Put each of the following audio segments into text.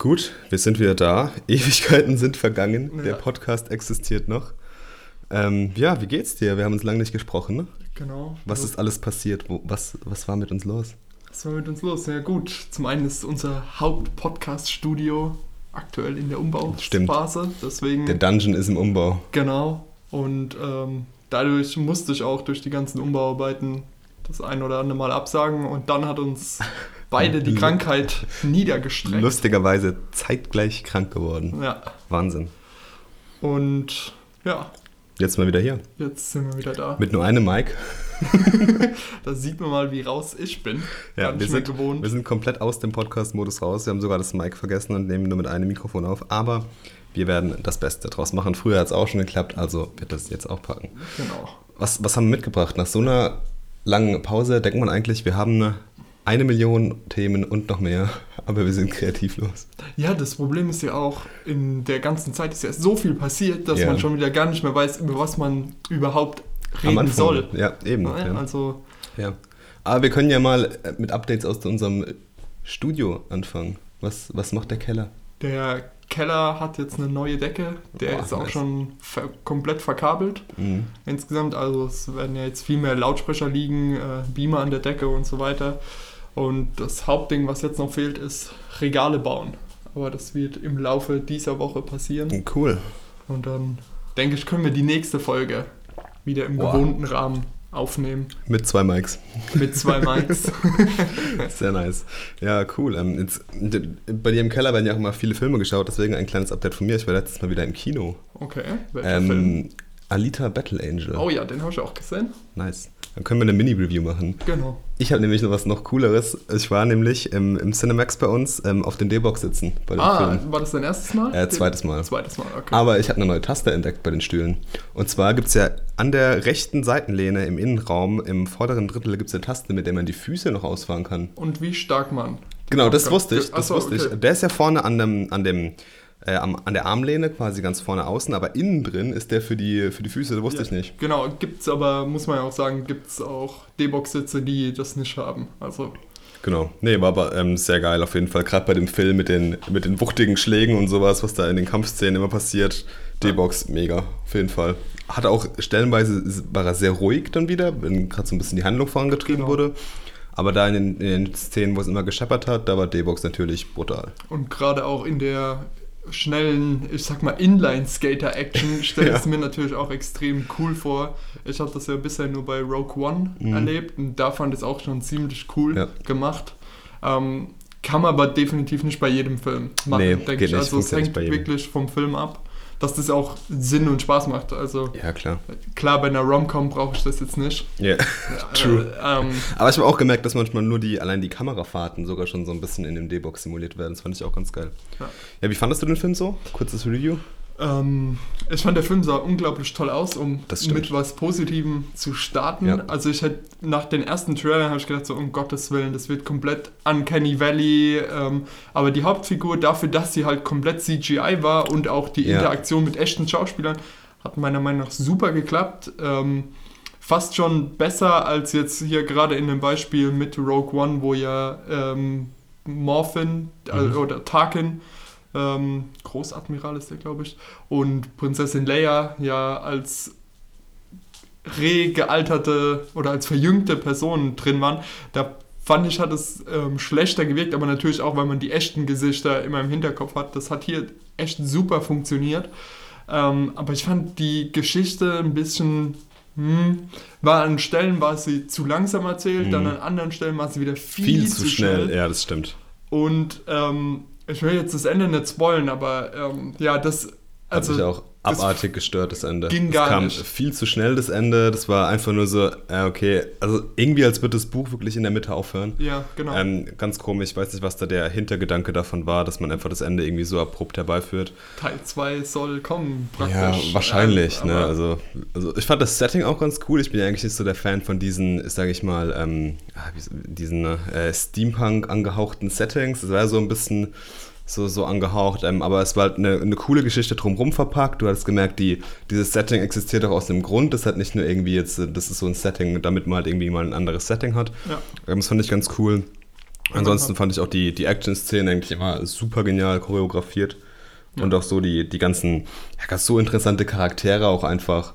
Gut, wir sind wieder da. Ewigkeiten sind vergangen. Ja. Der Podcast existiert noch. Ähm, ja, wie geht's dir? Wir haben uns lange nicht gesprochen. Ne? Genau. Was ist alles passiert? Wo, was, was war mit uns los? Was war mit uns los? Ja gut, zum einen ist unser Haupt-Podcast-Studio aktuell in der Stimmt. Umbauphase. Deswegen, Der Dungeon ist im Umbau. genau. Und ähm, dadurch musste ich auch durch die ganzen Umbauarbeiten das ein oder andere Mal absagen. Und dann hat uns beide die Krankheit niedergestreckt. Lustigerweise zeitgleich krank geworden. Ja. Wahnsinn. Und ja, Jetzt mal wieder hier. jetzt sind wir wieder da. Mit nur einem Mic. Da sieht man mal, wie raus ich bin. Ja, wir sind, gewohnt. wir sind komplett aus dem Podcast-Modus raus. Wir haben sogar das Mic vergessen und nehmen nur mit einem Mikrofon auf. Aber wir werden das Beste draus machen. Früher hat es auch schon geklappt, also wird das jetzt auch packen. Genau. Was, was haben wir mitgebracht? Nach so einer langen Pause denkt man eigentlich, wir haben eine, Million Themen und noch mehr, aber wir sind kreativlos. Ja, das Problem ist ja auch, in der ganzen Zeit ist ja so viel passiert, dass Ja. man schon wieder gar nicht mehr weiß, über was man überhaupt reden Anfang. soll. Ja, eben. Ja, Ja, Also, ja. Aber wir können ja mal äh, mit Updates aus unserem Studio anfangen. Was, was macht der Keller? der Keller hat jetzt eine neue Decke, der Boah, ist auch nice. schon ver komplett verkabelt Mhm. insgesamt. Also es werden ja jetzt viel mehr Lautsprecher liegen, äh, Beamer an der Decke und so weiter. Und das Hauptding, was jetzt noch fehlt, ist Regale bauen. Aber das wird im Laufe dieser Woche passieren. Cool. Und dann denke ich, können wir die nächste Folge wieder im Boah. gewohnten Rahmen aufnehmen. Mit zwei Mics. Mit zwei Mics. Sehr nice. Ja, cool. Ähm, jetzt, bei dir im Keller werden ja auch immer viele Filme geschaut, deswegen ein kleines Update von mir. Ich war letztes Mal wieder im Kino. Okay, welcher Film? Alita Battle Angel. Oh ja, den habe ich auch gesehen. Nice. Dann können wir eine Mini-Review machen. Genau. Ich habe nämlich noch was noch Cooleres. Ich war nämlich im, im Cinemax bei uns ähm, auf den D-Box sitzen bei dem Ah, Film. war das dein erstes Mal? Äh, zweites Mal. Zweites Mal, okay. Aber ich habe eine neue Taste entdeckt bei den Stühlen. Und zwar gibt es ja an der rechten Seitenlehne im Innenraum, im vorderen Drittel, gibt es eine Taste, mit der man die Füße noch ausfahren kann. Und wie stark man. Genau, das wusste ich. Das Achso, wusste okay. ich. Der ist ja vorne an dem, an dem äh, am, an der Armlehne, quasi ganz vorne außen, aber innen drin ist der für die, für die Füße, das wusste Ja, ich nicht. Genau, gibt's aber, muss man ja auch sagen, gibt's auch D-Box-Sitze, die das nicht haben. Also, Genau. Nee, war aber ähm, sehr geil auf jeden Fall. Gerade bei dem Film mit den, mit den wuchtigen Schlägen und sowas, was da in den Kampfszenen immer passiert. D-Box, mega, auf jeden Fall. Hat auch stellenweise war er sehr ruhig dann wieder, wenn gerade so ein bisschen die Handlung vorangetrieben Genau. wurde. Aber da in den, in den Szenen, wo es immer gescheppert hat, da war D-Box natürlich brutal. und gerade auch in der schnellen, ich sag mal, Inline-Skater-Action stelle ich Ja. es mir natürlich auch extrem cool vor. Ich habe das ja bisher nur bei Rogue One Mhm. erlebt und da fand ich es auch schon ziemlich cool Ja. gemacht. Ähm, kann man aber definitiv nicht bei jedem Film machen, Nee, denke ich. nicht, Also es hängt wirklich vom Film ab, dass das auch Sinn und Spaß macht. Also Ja, klar. klar, bei einer Rom-Com brauche ich das jetzt nicht. Ja. Ja, True. Äh, ähm, Aber ich habe auch gemerkt, dass manchmal nur die, allein die Kamerafahrten sogar schon so ein bisschen in dem D-Box simuliert werden. Das fand ich auch ganz geil. Ja. Ja, wie fandest du den Film so? Kurzes Review. Ähm, ich fand, der Film sah unglaublich toll aus, um mit was Positivem zu starten. Ja. Also ich hätte nach den ersten Trailern habe ich gedacht, so um Gottes Willen, das wird komplett Uncanny Valley. Ähm, aber die Hauptfigur dafür, dass sie halt komplett CGI war und auch die Ja. Interaktion mit echten Schauspielern, hat meiner Meinung nach super geklappt. Ähm, fast schon besser als jetzt hier gerade in dem Beispiel mit Rogue One, wo ja ähm, Morphin äh, Mhm. oder Tarkin ähm, Großadmiral ist der, glaube ich, und Prinzessin Leia ja als regealterte oder als verjüngte Person drin waren. Da fand ich, hat es ähm, schlechter gewirkt, aber natürlich auch, weil man die echten Gesichter immer im Hinterkopf hat. Das hat hier echt super funktioniert. Ähm, aber ich fand die Geschichte ein bisschen. Hm, war an Stellen war sie zu langsam erzählt, Mhm. dann an anderen Stellen war sie wieder viel, Viel, zu schnell. Ja, das stimmt. und ähm, ich will jetzt das Ende nicht spoilen, aber ähm, ja, das. Also, mich auch das abartig gestört, das Ende. ging es gar kam nicht. viel zu schnell, das Ende. Das war einfach nur so, ja, okay. Also irgendwie, als würde das Buch wirklich in der Mitte aufhören. Ja, genau. Ähm, ganz komisch, ich weiß nicht, was da der Hintergedanke davon war, dass man einfach das Ende irgendwie so abrupt herbeiführt. Teil 2 soll kommen, Ja, praktisch. wahrscheinlich. Ähm, ne? also, also ich fand das Setting auch ganz cool. Ich bin ja eigentlich nicht so der Fan von diesen, sage ich mal, ähm, ah, diesen äh, Steampunk angehauchten Settings. Das war so ein bisschen so, so angehaucht, ähm, aber es war halt eine, eine coole Geschichte drumherum verpackt. Du hast gemerkt, die, dieses Setting existiert auch aus einem Grund. Das hat nicht nur irgendwie jetzt, äh, das ist so ein Setting, damit man halt irgendwie mal ein anderes Setting hat. Ja. Ähm, das fand ich ganz cool. Ansonsten fand ich auch die, die Action-Szenen eigentlich immer super genial choreografiert. Ja. Und auch so die, die ganzen, ja, so interessante Charaktere auch einfach.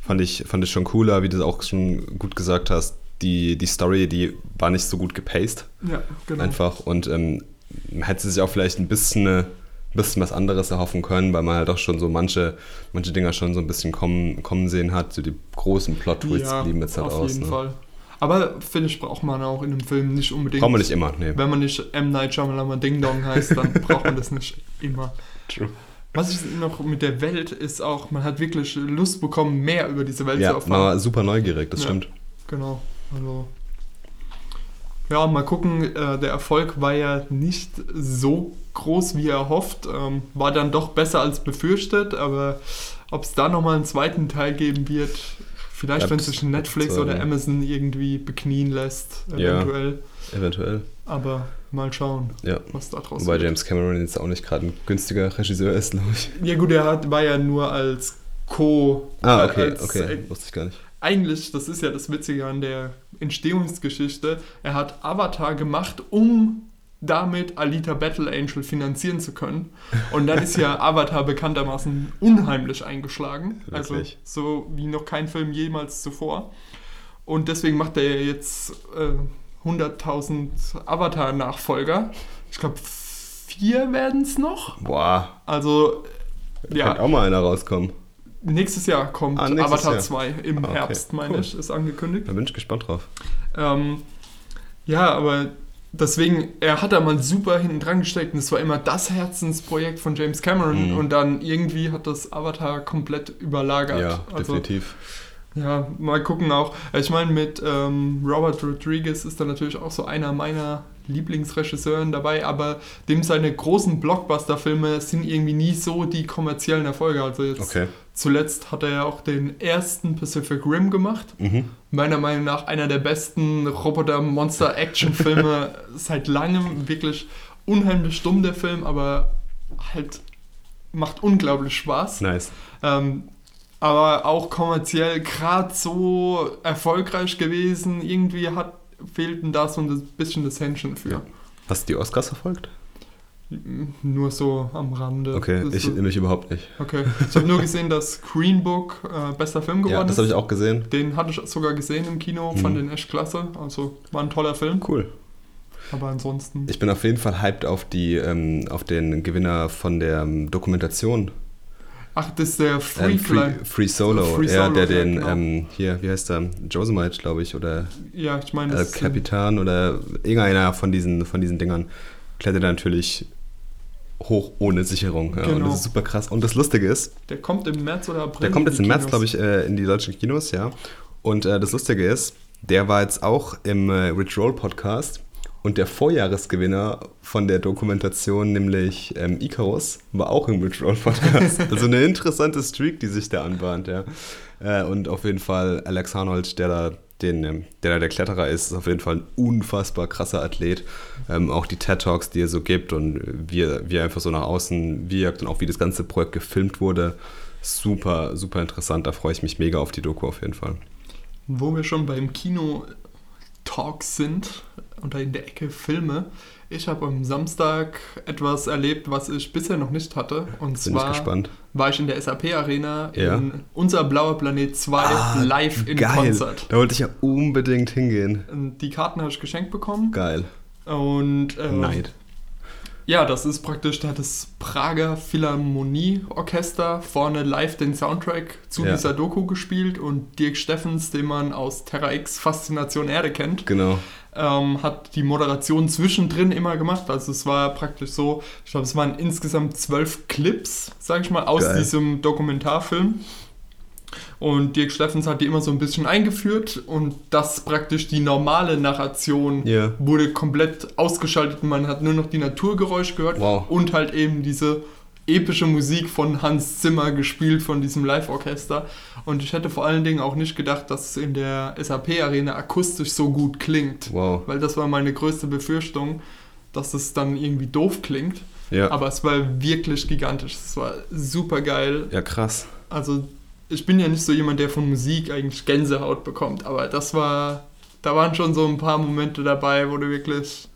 Fand ich, fand ich schon cooler, wie du auch schon gut gesagt hast. Die, die Story, die war nicht so gut gepaced. Ja, genau. Einfach. Und ähm, hätte sich auch vielleicht ein bisschen, ein bisschen was anderes erhoffen können, weil man halt auch schon so manche, manche Dinger schon so ein bisschen kommen, kommen sehen hat. So die großen Plot-Twists ja, blieben jetzt halt auf aus. jeden ne? Fall. Aber finde ich, braucht man auch in einem Film nicht unbedingt. Braucht man nicht immer, nee. Wenn man nicht M. Night Shyamalan Ding Dong heißt, dann braucht man das nicht immer. True. Was ich noch mit der Welt ist auch, man hat wirklich Lust bekommen, mehr über diese Welt Ja, zu erfahren. war super neugierig, das Ja. stimmt. Genau. Also. Ja, mal gucken. Äh, der Erfolg war ja nicht so groß, wie er hofft. Ähm, war dann doch besser als befürchtet, aber ob es da nochmal einen zweiten Teil geben wird, vielleicht Bleibt wenn sich Netflix oder Amazon irgendwie beknien lässt, Ja. eventuell. Eventuell. Aber mal schauen, Ja. was da draus Wobei wird. James Cameron jetzt auch nicht gerade ein günstiger Regisseur ist, glaube ich. Ja gut, er hat, war ja nur als Co. Ah, okay, als, okay. Wusste ich gar nicht. eigentlich, das ist ja das Witzige an der Entstehungsgeschichte, er hat Avatar gemacht, um damit Alita Battle Angel finanzieren zu können. Und dann ist ja Avatar bekanntermaßen unheimlich eingeschlagen. Also Wirklich? so wie noch kein Film jemals zuvor. Und deswegen macht er ja jetzt äh, 100.000 Avatar-Nachfolger. Ich glaube, vier werden es noch. Boah, Also, könnte ja, auch mal einer rauskommen. Nächstes Jahr kommt Ah, nächstes Avatar Jahr. 2 im Ah, okay. Herbst, meine Cool. ich, ist angekündigt. Da bin ich gespannt drauf. Ähm, ja, aber deswegen, er hat da mal super hinten dran gesteckt und es war immer das Herzensprojekt von James Cameron Mhm. und dann irgendwie hat das Avatar komplett überlagert. Ja, also, definitiv. ja, mal gucken auch. Ich meine, mit ähm, Robert Rodriguez ist da natürlich auch so einer meiner Lieblingsregisseuren dabei, aber dem seine großen Blockbuster-Filme sind irgendwie nie so die kommerziellen Erfolge. Also jetzt Okay. zuletzt hat er ja auch den ersten Pacific Rim gemacht Mhm. meiner Meinung nach einer der besten Roboter-Monster-Action-Filme seit langem. Wirklich unheimlich dumm der Film, aber halt macht unglaublich Spaß. Nice. Ähm, aber auch kommerziell gerade so erfolgreich gewesen. Irgendwie hat, fehlten da so ein bisschen das Händchen für. Ja. Hast du die Oscars verfolgt? Nur so am Rande. Okay, Das ich so, nämlich überhaupt nicht. okay. Ich habe nur gesehen, dass Green Book äh, bester Film geworden Ja, das ist. habe ich auch gesehen. Den hatte ich sogar gesehen im Kino, Mhm. fand den echt klasse. Also war ein toller Film. Cool. Aber ansonsten. Ich bin auf jeden Fall hyped auf, die, ähm, auf den Gewinner von der ähm, Dokumentation. Ach, das ist der Free Ähm. Free, Free Solo. Free ja, Solo, der den, genau. ähm, hier, wie heißt der? Josemite, glaube ich, oder Ja, ich El das ist- Capitan oder irgendeiner von diesen, von diesen Dingern klettert natürlich hoch ohne Sicherung. Ja, Und Genau. das ist super krass. Und das Lustige ist, der kommt im März oder April. der kommt jetzt im März, glaube ich, äh, in die deutschen Kinos, ja. Und äh, das Lustige ist, der war jetzt auch im äh, Rich Roll Podcast und der Vorjahresgewinner von der Dokumentation, nämlich ähm, Icarus, war auch im Rich Roll Podcast. also eine interessante Streak, die sich da anbahnt, ja. Äh, und auf jeden Fall Alex Arnold, der da den, ähm, der da der Kletterer ist, ist auf jeden Fall ein unfassbar krasser Athlet. Ähm, auch die TED Talks, die er so gibt und wie wie er einfach so nach außen wirkt und auch wie das ganze Projekt gefilmt wurde, super, super interessant. Da freue ich mich mega auf die Doku auf jeden Fall. Wo wir schon beim Kino-Talks sind und da in der Ecke Filme. Ich habe am Samstag etwas erlebt, was ich bisher noch nicht hatte. Und Bin ich zwar gespannt. war ich in der SAP-Arena Ja. in Unser Blauer Planet 2 Ah, live in Geil. Konzert. Da wollte ich ja unbedingt hingehen. Und Die Karten habe ich geschenkt bekommen. Geil. Und ähm, Neid. Ja, das ist praktisch, da hat das Prager Philharmonie-Orchester vorne live den Soundtrack zu Ja. dieser Doku gespielt und Dirk Steffens, den man aus Terra X Faszination Erde kennt, Genau. Ähm, hat die Moderation zwischendrin immer gemacht. Also es war praktisch so, ich glaube, es waren insgesamt zwölf Clips, sage ich mal, aus Geil. diesem Dokumentarfilm. Und Dirk Steffens hat die immer so ein bisschen eingeführt und das praktisch die normale Narration Ja. wurde komplett ausgeschaltet. Man hat nur noch die Naturgeräusche gehört Wow. und halt eben diese epische Musik von Hans Zimmer gespielt von diesem Live-Orchester. Und ich hätte vor allen Dingen auch nicht gedacht, dass es in der SAP-Arena akustisch so gut klingt. Wow. Weil das war meine größte Befürchtung, dass es dann irgendwie doof klingt. Ja. Aber es war wirklich gigantisch. Es war super geil. Ja, krass. Also ich bin ja nicht so jemand, der von Musik eigentlich Gänsehaut bekommt, aber das war, da waren schon so ein paar Momente dabei, wo du wirklich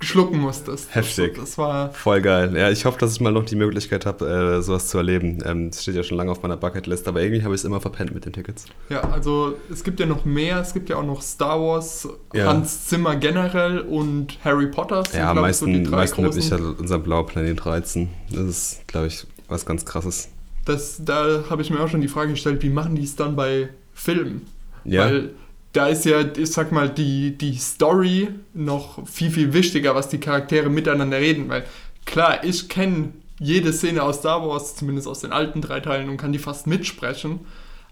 schlucken musstest. Heftig. Das, das war Voll geil. Ja, ich hoffe, dass ich mal noch die Möglichkeit habe, äh, sowas zu erleben. Ähm, das steht ja schon lange auf meiner Bucketlist, aber irgendwie habe ich es immer verpennt mit den Tickets. Ja, also es gibt ja noch mehr. Es gibt ja auch noch Star Wars, Ja. Hans Zimmer generell und Harry Potter. sind, Ja, am ich, so meisten, die drei meisten großen. halt unser blauer Planet reizen. Das ist, glaube ich, was ganz krasses. Das, da habe ich mir auch schon die Frage gestellt, wie machen die es dann bei Filmen? Ja, Weil da ist ja, ich sag mal, die, die Story noch viel, viel wichtiger, was die Charaktere miteinander reden. Weil klar, ich kenne jede Szene aus Star Wars, zumindest aus den alten drei Teilen, und kann die fast mitsprechen.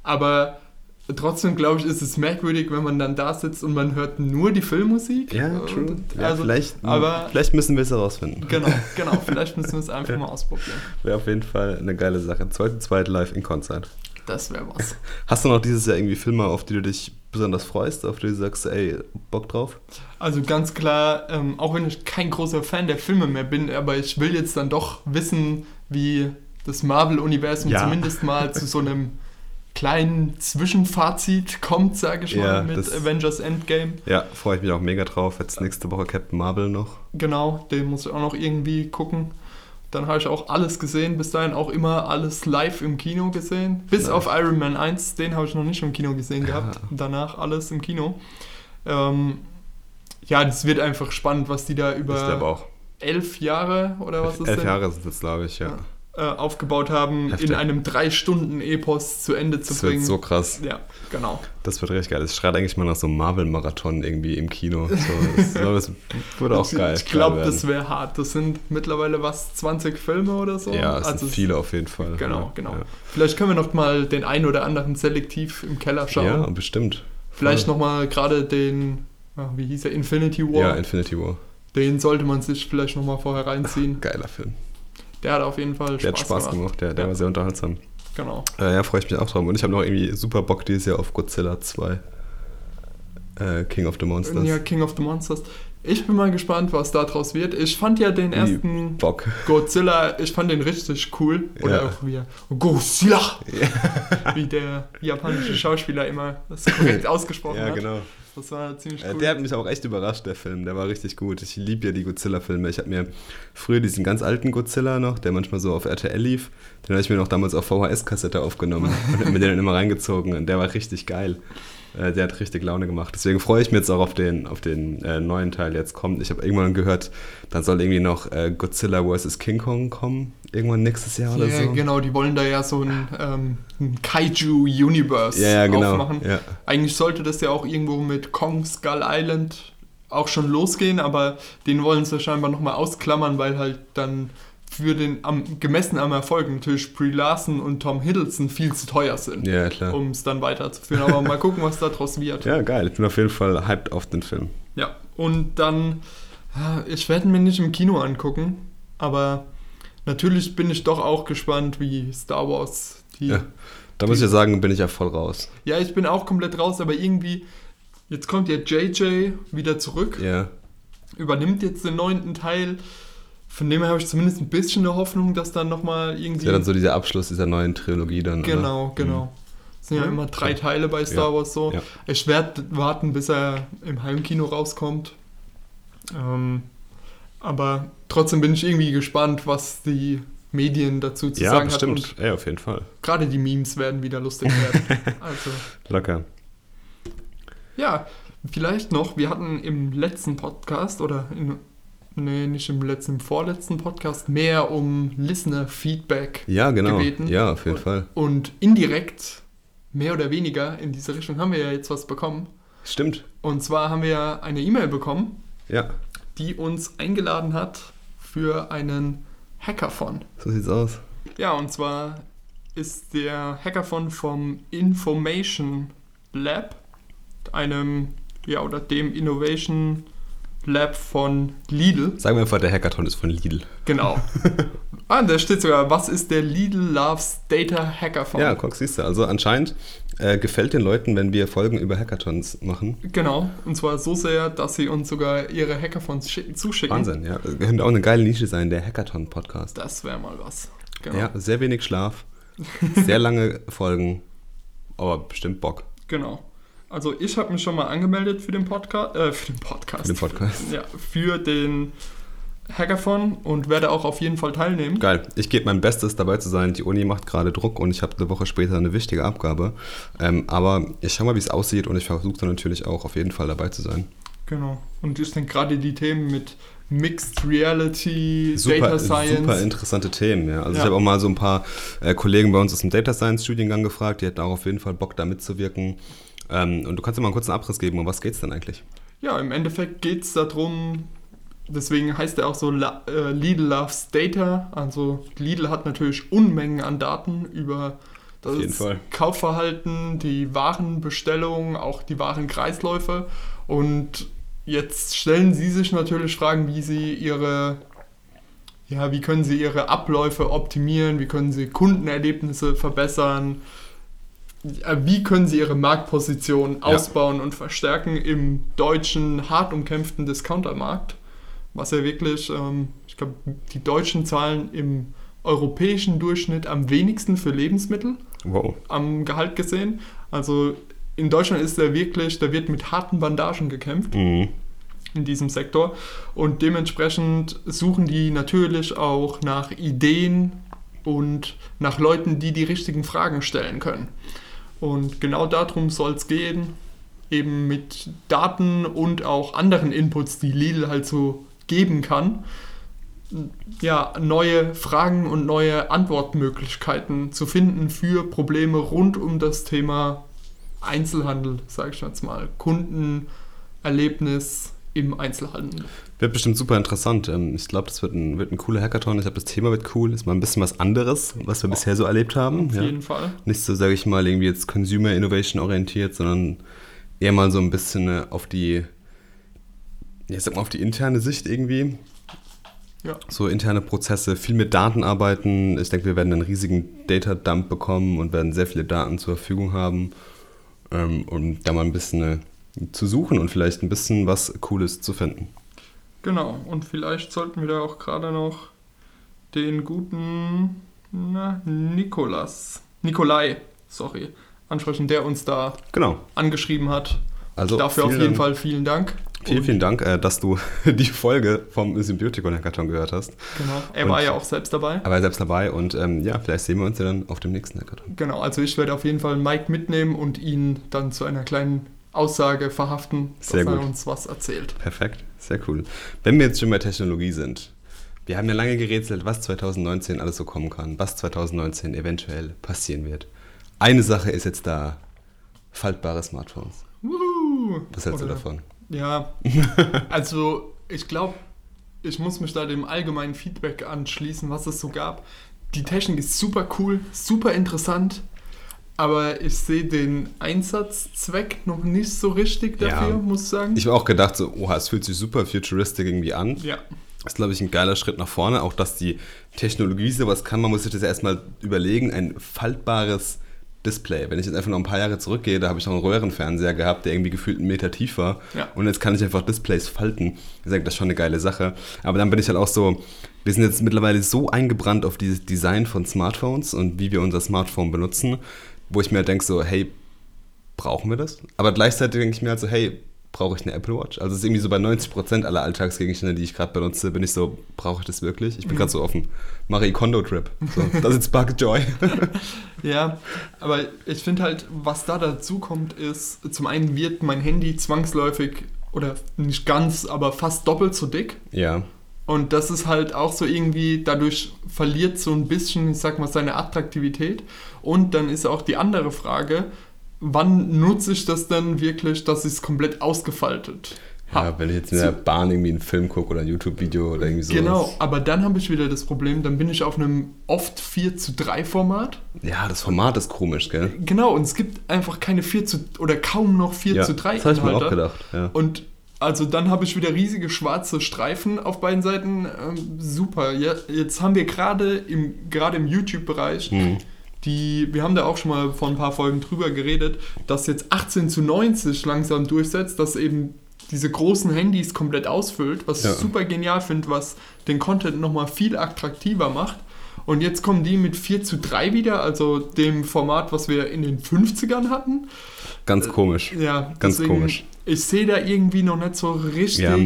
Aber trotzdem, glaube ich, ist es merkwürdig, wenn man dann da sitzt und man hört nur die Filmmusik. ja, true. Ja, also, vielleicht, aber- vielleicht müssen wir es herausfinden. Genau, genau. Vielleicht müssen wir es einfach mal ausprobieren. Wäre auf jeden Fall eine geile Sache. Zweite, zweite live in Konzert. Das wäre was. Hast du noch dieses Jahr irgendwie Filme, auf die du dich besonders freust, auf die du sagst, ey, Bock drauf? Also ganz klar, ähm, auch wenn ich kein großer Fan der Filme mehr bin, aber ich will jetzt dann doch wissen, wie das Marvel-Universum Ja. zumindest mal zu so einem kleinen Zwischenfazit kommt, sage ich mal, Ja, mit Avengers Endgame. Ja, freue ich mich auch mega drauf. Jetzt nächste Woche Captain Marvel noch. Genau, den muss ich auch noch irgendwie gucken. Dann habe ich auch alles gesehen, bis dahin auch immer alles live im Kino gesehen. Bis Nice. auf Iron Man 1, den habe ich noch nicht im Kino gesehen Ja. gehabt. Danach alles im Kino. Ähm, ja, das wird einfach spannend, was die da über elf Jahre oder was ist Elf denn, Jahre sind es, glaube ich, ja. Ja. Äh, aufgebaut haben, Heftig. in einem drei Stunden Epos zu Ende zu Das wird bringen. so krass. ja, genau. Das wird richtig geil. Es schreit eigentlich mal nach so einem Marvel-Marathon irgendwie im Kino. So, das, das würde auch geil. ich glaube, das wäre hart. Das sind mittlerweile was, 20 Filme oder so? Ja, es Also sind viele auf jeden Fall. Genau, ja. genau. Ja, Vielleicht können wir noch mal den einen oder anderen selektiv im Keller schauen. ja bestimmt. Vielleicht Voll. noch mal gerade den, ah, wie hieß er, Infinity War. Ja, Infinity War. den sollte man sich vielleicht noch mal vorher reinziehen. Geiler Film. Der hat auf jeden Fall Spaß, Der hat Spaß gemacht, der, der Ja. war sehr unterhaltsam. Genau. Äh, ja, freue ich mich auch drauf. Und ich habe noch irgendwie super Bock dieses Jahr auf Godzilla 2. Äh, King of the Monsters. Ja, King of the Monsters. Ich bin mal gespannt, was da draus wird. Ich fand ja den ersten Bock. Godzilla, ich fand den richtig cool. Oder Ja. auch wie er, Godzilla, wie der japanische Schauspieler immer das korrekt ausgesprochen Ja, hat. Das war ziemlich Äh, cool. Der hat mich auch echt überrascht, der Film. Der war richtig gut. Ich liebe ja die Godzilla-Filme. Ich habe mir früher diesen ganz alten Godzilla noch, der manchmal so auf RTL lief, den habe ich mir noch damals auf VHS-Kassette aufgenommen und hab mir den dann immer reingezogen. Und der war richtig geil. Äh, Der hat richtig Laune gemacht. Deswegen freue ich mich jetzt auch auf den, auf den äh, neuen Teil, der jetzt kommt. Ich habe irgendwann gehört, dann soll irgendwie noch äh, Godzilla vs. King Kong kommen. Irgendwann nächstes Jahr oder ja, so. genau, die wollen da ja so ein, ähm, ein Kaiju-Universe ja, genau. aufmachen. Ja. Eigentlich sollte das ja auch irgendwo mit Kong Skull Island auch schon losgehen, aber den wollen sie scheinbar nochmal ausklammern, weil halt dann für den am, gemessen am Erfolg natürlich Brie Larson und Tom Hiddleston viel zu teuer sind, ja, um es dann weiterzuführen. Aber mal gucken, was da draus wird. Ja, geil. Ich bin auf jeden Fall hyped auf den Film. Ja, und dann, ja, ich werde ihn mir nicht im Kino angucken, aber natürlich bin ich doch auch gespannt, wie Star Wars die. Ja. Da muss ich ja sagen, bin ich ja voll raus. Ja, ich bin auch komplett raus, aber irgendwie, jetzt kommt ja JJ wieder zurück, Ja. übernimmt jetzt den neunten Teil. Von dem her habe ich zumindest ein bisschen eine Hoffnung, dass dann nochmal irgendwie. ist ja dann so dieser Abschluss dieser neuen Trilogie dann. genau, oder? genau. Es sind ja Ja, immer drei. Teile bei Star Ja, Wars so. ja. Ich werde warten, bis er im Heimkino rauskommt. Ähm, aber trotzdem bin ich irgendwie gespannt, was die Medien dazu zu Ja, sagen bestimmt. hat. Und Ja, auf jeden Fall. gerade die Memes werden wieder lustig werden. also, Locker. ja, vielleicht noch, wir hatten im letzten Podcast oder in, nee, nicht im letzten, im vorletzten Podcast mehr um Listener-Feedback Ja, genau. gebeten. Ja, auf jeden Und- Fall. und indirekt, mehr oder weniger in diese Richtung, haben wir ja jetzt was bekommen. Stimmt. Und zwar haben wir ja eine E-Mail bekommen, Ja, die uns eingeladen hat für einen Hackathon. so sieht's aus. Ja, und zwar ist der Hackathon vom Information Lab, einem, ja, oder dem Innovation Lab von Lidl. Sagen wir einfach, der Hackathon ist von Lidl. Genau. ah, da steht sogar, was ist der Lidl Loves Data Hackathon? Ja, guck, siehst du. Also anscheinend äh, gefällt den Leuten, wenn wir Folgen über Hackathons machen. Genau, und zwar so sehr, dass sie uns sogar ihre Hackathons schicken, zuschicken. Wahnsinn, ja. Das könnte auch eine geile Nische sein, der Hackathon-Podcast. Das wäre mal was. Genau. Ja, sehr wenig Schlaf, sehr lange Folgen, aber bestimmt Bock. Genau. Also ich habe mich schon mal angemeldet für den Podcast, äh, für den Podcast. Für den Podcast. Ja, für den Hackathon und werde auch auf jeden Fall teilnehmen. Geil. Ich gebe mein Bestes, dabei zu sein. Die Uni macht gerade Druck und ich habe eine Woche später eine wichtige Abgabe. Ähm, aber ich schaue mal, wie es aussieht und ich versuche dann natürlich auch auf jeden Fall dabei zu sein. Genau. Und ich denke gerade die Themen mit Mixed Reality, Super, Data Science. super interessante Themen, ja. Also Ja. ich habe auch mal so ein paar äh, Kollegen bei uns aus dem Data Science Studiengang gefragt, die hätten auch auf jeden Fall Bock, da mitzuwirken. Ähm, und du kannst dir mal einen kurzen Abriss geben, um was geht's denn eigentlich? Ja, im Endeffekt geht es darum, deswegen heißt er auch so äh, Lidl Loves Data. Also Lidl hat natürlich Unmengen an Daten über das. Kaufverhalten, die Warenbestellung, auch die Warenkreisläufe. Und jetzt stellen Sie sich natürlich Fragen, wie Sie Ihre ja, wie können Sie Ihre Abläufe optimieren, wie können Sie Kundenerlebnisse verbessern, wie können Sie Ihre Marktposition ausbauen und verstärken im deutschen, hart umkämpften Discountermarkt, was ja wirklich, ähm, ich glaube, die deutschen zahlen im europäischen Durchschnitt am wenigsten für Lebensmittel Wow. am Gehalt gesehen. Also in Deutschland ist der wirklich, da wird mit harten Bandagen gekämpft Mhm. in diesem Sektor. Und dementsprechend suchen die natürlich auch nach Ideen und nach Leuten, die die richtigen Fragen stellen können. Und genau darum soll es gehen, eben mit Daten und auch anderen Inputs, die Lidl halt so geben kann, ja, neue Fragen und neue Antwortmöglichkeiten zu finden für Probleme rund um das Thema Einzelhandel, sage ich jetzt mal, Kundenerlebnis im Einzelhandel. Wird bestimmt super interessant. Ähm, Ich glaube, das wird ein, wird ein cooler Hackathon. Ich glaube, das Thema wird cool. Ist mal ein bisschen was anderes, was wir bisher so erlebt haben. Auf Ja. jeden Fall. Nicht so, sage ich mal, irgendwie jetzt Consumer Innovation orientiert, sondern eher mal so ein bisschen äh, auf die, ja, sag mal, auf die interne Sicht irgendwie. Ja. So interne Prozesse, viel mit Daten arbeiten. Ich denke, wir werden einen riesigen Data-Dump bekommen und werden sehr viele Daten zur Verfügung haben, ähm, um da mal ein bisschen äh, zu suchen und vielleicht ein bisschen was Cooles zu finden. Genau, und vielleicht sollten wir da auch gerade noch den guten na, Nikolas, Nikolai, sorry, ansprechen, der uns da Genau. angeschrieben hat. Also Dafür auf jeden Dank. Fall vielen Dank. Vielen, vielen Dank, äh, dass du die Folge vom Symbiotikon Hackathon gehört hast. Genau, er Und- war ja auch selbst dabei. Er war selbst dabei und ähm, ja, vielleicht sehen wir uns ja dann auf dem nächsten Hackathon. Genau, also ich werde auf jeden Fall Mike mitnehmen und ihn dann zu einer kleinen Aussage verhaften, dass Sehr er gut. uns was erzählt. Perfekt, sehr cool. Wenn wir jetzt schon bei Technologie sind, wir haben ja lange gerätselt, was 2019 alles so kommen kann, was 2019 eventuell passieren wird. Eine Sache ist jetzt da, faltbare Smartphones. Wuhu! Was hältst du Oder- davon? Ja, also ich glaube, ich muss mich da dem allgemeinen Feedback anschließen, was es so gab. Die Technik ist super cool, super interessant, aber ich sehe den Einsatzzweck noch nicht so richtig dafür, Ja. muss ich sagen. Ich habe auch gedacht, so, oha, es fühlt sich super futuristic irgendwie an. ja, Das ist, glaube ich, ein geiler Schritt nach vorne. Auch, dass die Technologie sowas kann, man muss sich das ja erstmal überlegen, ein faltbares Display. Wenn ich jetzt einfach noch ein paar Jahre zurückgehe, da habe ich noch einen Röhrenfernseher gehabt, der irgendwie gefühlt einen Meter tief war. Ja. Und jetzt kann ich einfach Displays falten. Ich sage, das ist schon eine geile Sache. Aber dann bin ich halt auch so, wir sind jetzt mittlerweile so eingebrannt auf dieses Design von Smartphones und wie wir unser Smartphone benutzen, wo ich mir halt denke so, hey, brauchen wir das? Aber gleichzeitig denke ich mir halt so, hey, brauche ich eine Apple Watch? Also es ist irgendwie so bei 90% aller Alltagsgegenstände, die ich gerade benutze, bin ich so, brauche ich das wirklich? Ich bin Mhm. gerade so dem Marie Kondo Trip. So, das ist Bug Joy. ja, aber ich finde halt, was da dazu kommt, ist, zum einen wird mein Handy zwangsläufig, oder nicht ganz, aber fast doppelt so dick. ja, Und das ist halt auch so irgendwie, dadurch verliert so ein bisschen, ich sag mal, seine Attraktivität. Und dann ist auch die andere Frage, wann nutze ich das denn wirklich, dass ich es komplett ausgefaltet habe? ja, wenn ich jetzt in der Bahn irgendwie einen Film gucke oder ein YouTube-Video oder irgendwie sowas. Genau, aber dann habe ich wieder das Problem, dann bin ich auf einem oft 4 zu 3 Format. Ja, das Format ist komisch, gell? Genau, und es gibt einfach keine 4 zu, oder kaum noch 4 ja, zu 3 das habe ich mir auch gedacht. Ja. Und also dann habe ich wieder riesige schwarze Streifen auf beiden Seiten. Ähm, super. Ja, jetzt haben wir gerade im, gerade im YouTube-Bereich, Hm. die, wir haben da auch schon mal vor ein paar Folgen drüber geredet, dass jetzt 18 zu 90 langsam durchsetzt, dass eben diese großen Handys komplett ausfüllt, was Ja. ich super genial finde, was den Content nochmal viel attraktiver macht. Und jetzt kommen die mit 4 zu 3 wieder, also dem Format, was wir in den 50ern hatten. Ganz komisch. Ja, Ganz komisch. Ich sehe da irgendwie noch nicht so richtig Ja.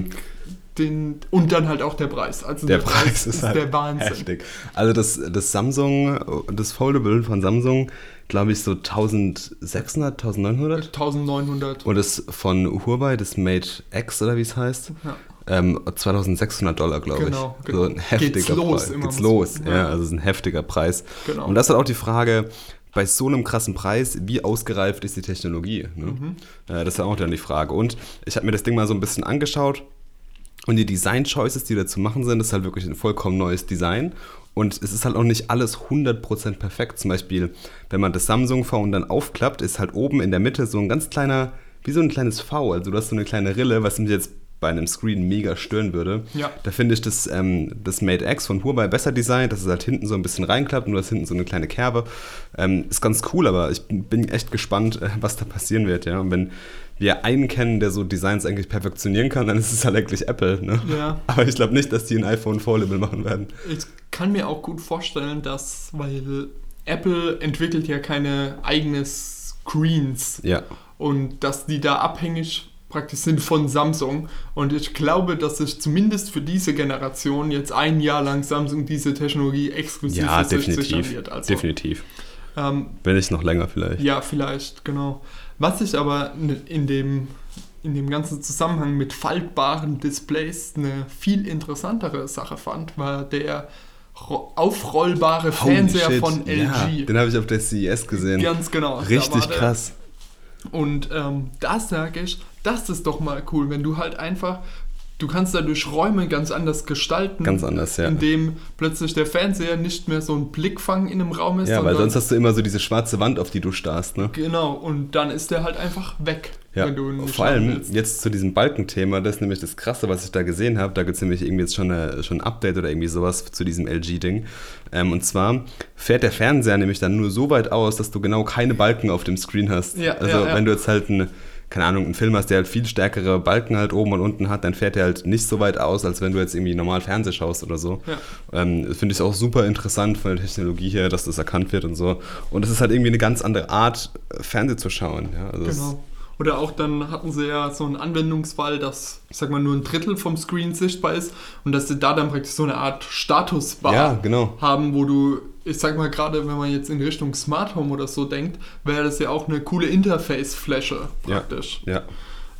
den. Und dann halt auch der Preis. Also Der Preis ist halt der Wahnsinn. heftig. Also das, das Samsung, das Foldable von Samsung, glaube ich so 1600, 1900. 1900. Und das von Huawei, das Mate X oder wie es heißt, Ja. ähm, 2600 Dollar, glaube Genau, ich. genau. So ein heftiger Geht's los Preis. immer, Geht's los, ja. ja. also es ist ein heftiger Preis. Genau. Und das ist halt auch die Frage, bei so einem krassen Preis, wie ausgereift ist die Technologie? Ne? Mhm. Äh, das ist ja auch dann die Frage. Und ich habe mir das Ding mal so ein bisschen angeschaut und die Design-Choices, die da zu machen sind, ist halt wirklich ein vollkommen neues Design. Und es ist halt auch nicht alles 100% perfekt. Zum Beispiel, wenn man das Samsung Phone dann aufklappt, ist halt oben in der Mitte so ein ganz kleiner, wie so ein kleines V. Also du hast so eine kleine Rille, was mich jetzt bei einem Screen mega stören würde. Ja. Da finde ich das, ähm, das Mate X von Huawei besser designt, dass es halt hinten so ein bisschen reinklappt und du hast hinten so eine kleine Kerbe. Ähm, ist ganz cool, aber ich bin echt gespannt, äh, was da passieren wird. Ja? Und wenn wir einen kennen, der so Designs eigentlich perfektionieren kann, dann ist es halt eigentlich Apple. Ne? Ja. Aber ich glaube nicht, dass die ein iPhone Foldable machen werden. Ich kann mir auch gut vorstellen, dass, weil Apple entwickelt ja keine eigenen Screens Ja, und dass die da abhängig praktisch sind von Samsung. Und ich glaube, dass sich zumindest für diese Generation jetzt ein Jahr lang Samsung diese Technologie exklusiv ja für sich sichern definitiv. wird. Also, Definitiv. Ähm, Wenn nicht noch länger vielleicht. ja, vielleicht, genau. Was ich aber n- in dem, in dem ganzen Zusammenhang mit faltbaren Displays eine viel interessantere Sache fand, war der ro- aufrollbare Holy Fernseher shit, von Ja, LG. den habe ich auf der CES gesehen. Ganz genau. Richtig krass. Und ähm, das sage ich, das ist doch mal cool, wenn du halt einfach, du kannst dadurch Räume ganz anders gestalten. Ganz anders, ja. Indem plötzlich der Fernseher nicht mehr so ein Blickfang in einem Raum ist. Ja, weil sonst hast du immer so diese schwarze Wand, auf die du starrst, ne? Genau, und dann ist der halt einfach weg, Ja, vor allem willst. jetzt zu diesem Balkenthema, das ist nämlich das Krasse, was ich da gesehen habe. Da gibt es nämlich irgendwie jetzt schon, eine, schon ein Update oder irgendwie sowas zu diesem LG-Ding. Ähm, und zwar fährt der Fernseher nämlich dann nur so weit aus, dass du genau keine Balken auf dem Screen hast. Ja, also ja, wenn du jetzt halt einen, keine Ahnung, einen Film hast, der halt viel stärkere Balken halt oben und unten hat, dann fährt der halt nicht so weit aus, als wenn du jetzt irgendwie normal Fernseh schaust oder so. Ja. Ähm, das finde ich auch super interessant von der Technologie her, dass das erkannt wird und so. Und es ist halt irgendwie eine ganz andere Art, Fernseh zu schauen. Ja? Also Genau. Oder auch dann hatten sie ja so einen Anwendungsfall, dass, ich sag mal, nur ein Drittel vom Screen sichtbar ist und dass sie da dann praktisch so eine Art Statusbar Ja, genau. haben, wo du, ich sag mal, gerade wenn man jetzt in Richtung Smart Home oder so denkt, wäre das ja auch eine coole Interface-Fläche Ja. praktisch. Ja,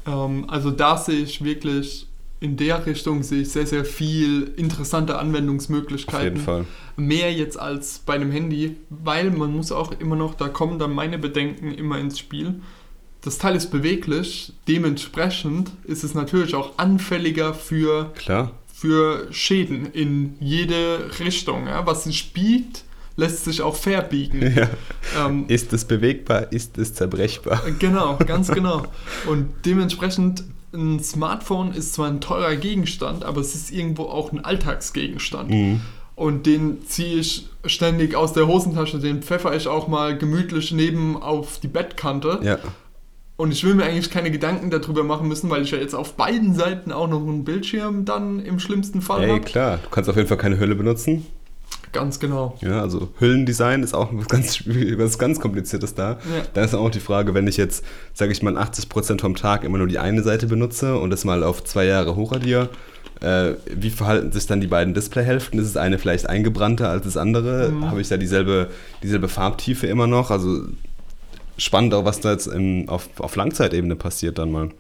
Ähm, also da sehe ich wirklich, in der Richtung sehe ich sehr, sehr viel interessante auf Anwendungsmöglichkeiten. jeden Fall. Mehr jetzt als bei einem Handy, weil man muss auch immer noch, da kommen dann meine Bedenken immer ins Spiel. Das Teil ist beweglich, dementsprechend ist es natürlich auch anfälliger für, Klar. für Schäden in jede Richtung. Ja? Was sich biegt, lässt sich auch verbiegen. Ja. Ähm, Ist es bewegbar, ist es zerbrechbar. Genau, ganz genau. Und dementsprechend, ein Smartphone ist zwar ein teurer Gegenstand, aber es ist irgendwo auch ein Alltagsgegenstand. Mhm. Und den ziehe ich ständig aus der Hosentasche, den pfeffer ich auch mal gemütlich neben auf die Bettkante. Ja, Und ich will mir eigentlich keine Gedanken darüber machen müssen, weil ich ja jetzt auf beiden Seiten auch noch einen Bildschirm dann im schlimmsten Fall ey, habe. klar. Du kannst auf jeden Fall keine Hülle benutzen. Ganz genau. Ja, also Hüllendesign ist auch was ganz, was ganz Kompliziertes da. Ja. Da ist auch die Frage, wenn ich jetzt, sage ich mal, 80% vom Tag immer nur die eine Seite benutze und das mal auf zwei Jahre hochradiere, äh, wie verhalten sich dann die beiden Displayhälften? Ist das eine vielleicht eingebrannter als das andere? Mhm. Habe ich da dieselbe, dieselbe Farbtiefe immer noch? Also spannend auch, was da jetzt im, auf, auf Langzeitebene passiert dann mal.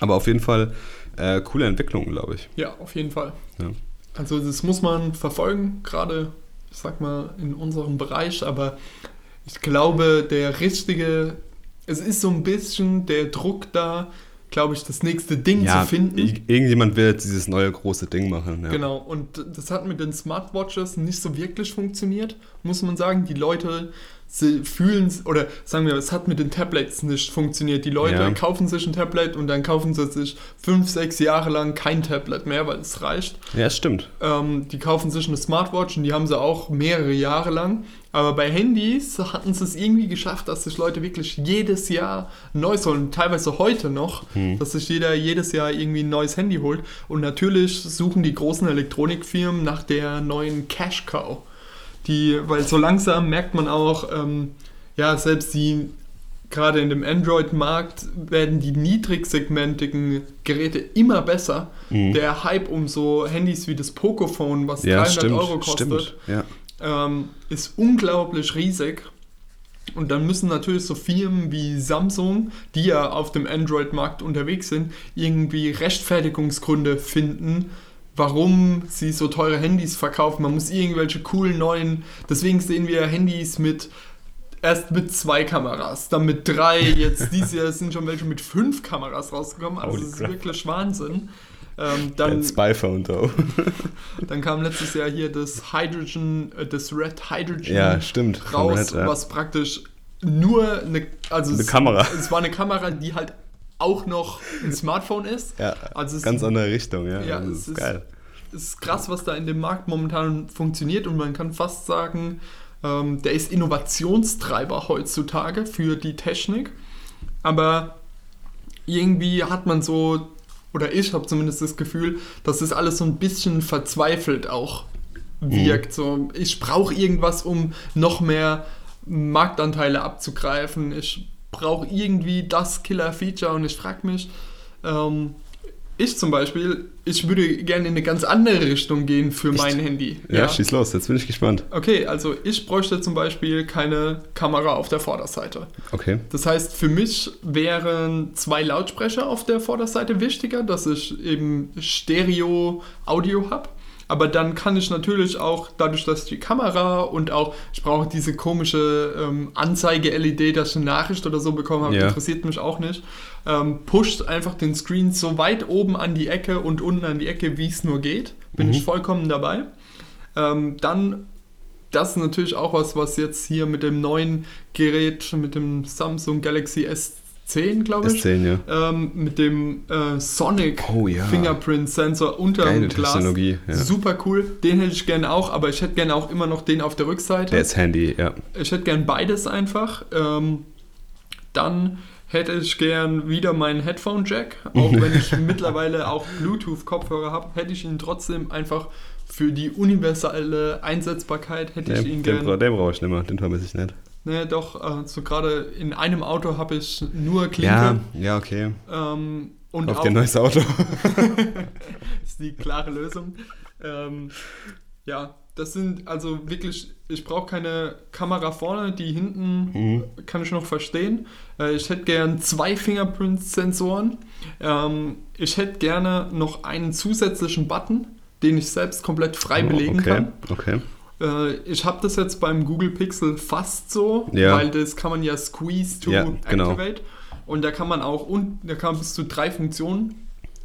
Aber auf jeden Fall äh, coole Entwicklungen, glaube ich. Ja, auf jeden Fall. Ja. Also das muss man verfolgen, gerade, ich sag mal, in unserem Bereich, aber ich glaube, der richtige, es ist so ein bisschen der Druck da, glaube ich, das nächste Ding Ja, zu finden. ir- irgendjemand will jetzt dieses neue große Ding machen. Ja. Genau, und das hat mit den Smartwatches nicht so wirklich funktioniert, muss man sagen. Die Leute sie fühlen, oder sagen wir, es hat mit den Tablets nicht funktioniert. Die Leute Ja. kaufen sich ein Tablet und dann kaufen sie sich fünf, sechs Jahre lang kein Tablet mehr, weil es reicht. Ja, stimmt. Ähm, die kaufen sich eine Smartwatch und die haben sie auch mehrere Jahre lang. Aber bei Handys hatten sie es irgendwie geschafft, dass sich Leute wirklich jedes Jahr neu holen, teilweise heute noch, dass sich jeder jedes Jahr irgendwie ein neues Handy holt. Und natürlich suchen die großen Elektronikfirmen nach der neuen Cash Cow. Die, weil so langsam merkt man auch, ähm, ja, selbst die gerade in dem Android-Markt werden die niedrigsegmentigen Geräte immer besser. Mhm. Der Hype um so Handys wie das Pocophone, was Ja, 300 stimmt. Euro kostet. Ja. ähm, ist unglaublich riesig. Und dann müssen natürlich so Firmen wie Samsung, die ja auf dem Android-Markt unterwegs sind, irgendwie Rechtfertigungsgründe finden, warum sie so teure Handys verkaufen. Man muss irgendwelche coolen neuen, deswegen sehen wir Handys mit erst mit zwei Kameras, dann mit drei, jetzt dieses Jahr sind schon welche mit fünf Kameras rausgekommen. Also Holy das ist crap. wirklich Wahnsinn. Ähm, dann, Spy-Phone, though. dann kam letztes Jahr hier das Hydrogen, äh, das Red Hydrogen Ja, stimmt. Raus, Red, ja. was praktisch nur eine, also Eine es, Kamera. Es war eine Kamera, die halt auch noch ein Smartphone ist. Ja, Also es- ganz andere Richtung, ja. Ja, das es ist, ist- geil. Es ist krass, was da in dem Markt momentan funktioniert und man kann fast sagen, ähm, der ist Innovationstreiber heutzutage für die Technik. Aber irgendwie hat man so, oder ich habe zumindest das Gefühl, dass das alles so ein bisschen verzweifelt auch wirkt. So, ich brauche irgendwas, um noch mehr Marktanteile abzugreifen. Ich brauche irgendwie das Killer-Feature und ich frage mich, ähm, ich zum Beispiel, ich würde gerne in eine ganz andere Richtung gehen für Echt? mein Handy. Ja, schieß los, jetzt bin ich gespannt. Okay, also ich bräuchte zum Beispiel keine Kamera auf der Vorderseite. Okay. Das heißt, für mich wären zwei Lautsprecher auf der Vorderseite wichtiger, dass ich eben Stereo-Audio habe. Aber dann kann ich natürlich auch, dadurch, dass die Kamera und auch, ich brauche diese komische ähm, Anzeige-LED, dass ich eine Nachricht oder so bekommen habe, Ja. interessiert mich auch nicht, ähm, pusht einfach den Screen so weit oben an die Ecke und unten an die Ecke, wie es nur geht. Bin Mhm. ich vollkommen dabei. Ähm, dann das ist natürlich auch was, was jetzt hier mit dem neuen Gerät, mit dem Samsung Galaxy S10, glaube ich, S10, ja. ähm, mit dem äh, Sonic Oh ja. Fingerprint Sensor unter Geile dem Glas. Technologie, ja. Super cool. Den hätte ich gerne auch, aber ich hätte gerne auch immer noch den auf der Rückseite. Der ist Handy, ja. Ich hätte gern beides einfach. Ähm, dann hätte ich gern wieder meinen Headphone-Jack. Auch wenn ich mittlerweile auch Bluetooth-Kopfhörer habe, hätte ich ihn trotzdem einfach für die universelle Einsetzbarkeit hätte ich Den, ihn den, gern. bra- den brauche ich nicht mehr, den vermisse ich nicht. Ne, doch, äh, so gerade in einem Auto habe ich nur Klinke. Ja, ja, okay. Ähm, und Auf auch, dir ein neues Auto. ist die klare Lösung. Ähm, ja, das sind also wirklich, ich brauche keine Kamera vorne, die hinten Mhm. kann ich noch verstehen. Äh, ich hätte gern zwei Fingerprint-Sensoren. Ähm, ich hätte gerne noch einen zusätzlichen Button, den ich selbst komplett frei belegen Oh, okay, kann. okay. Äh, ich habe das jetzt beim Google Pixel fast so, Ja. weil das kann man ja squeeze to Ja, genau. activate. Und da kann man auch und da kann man bis zu drei Funktionen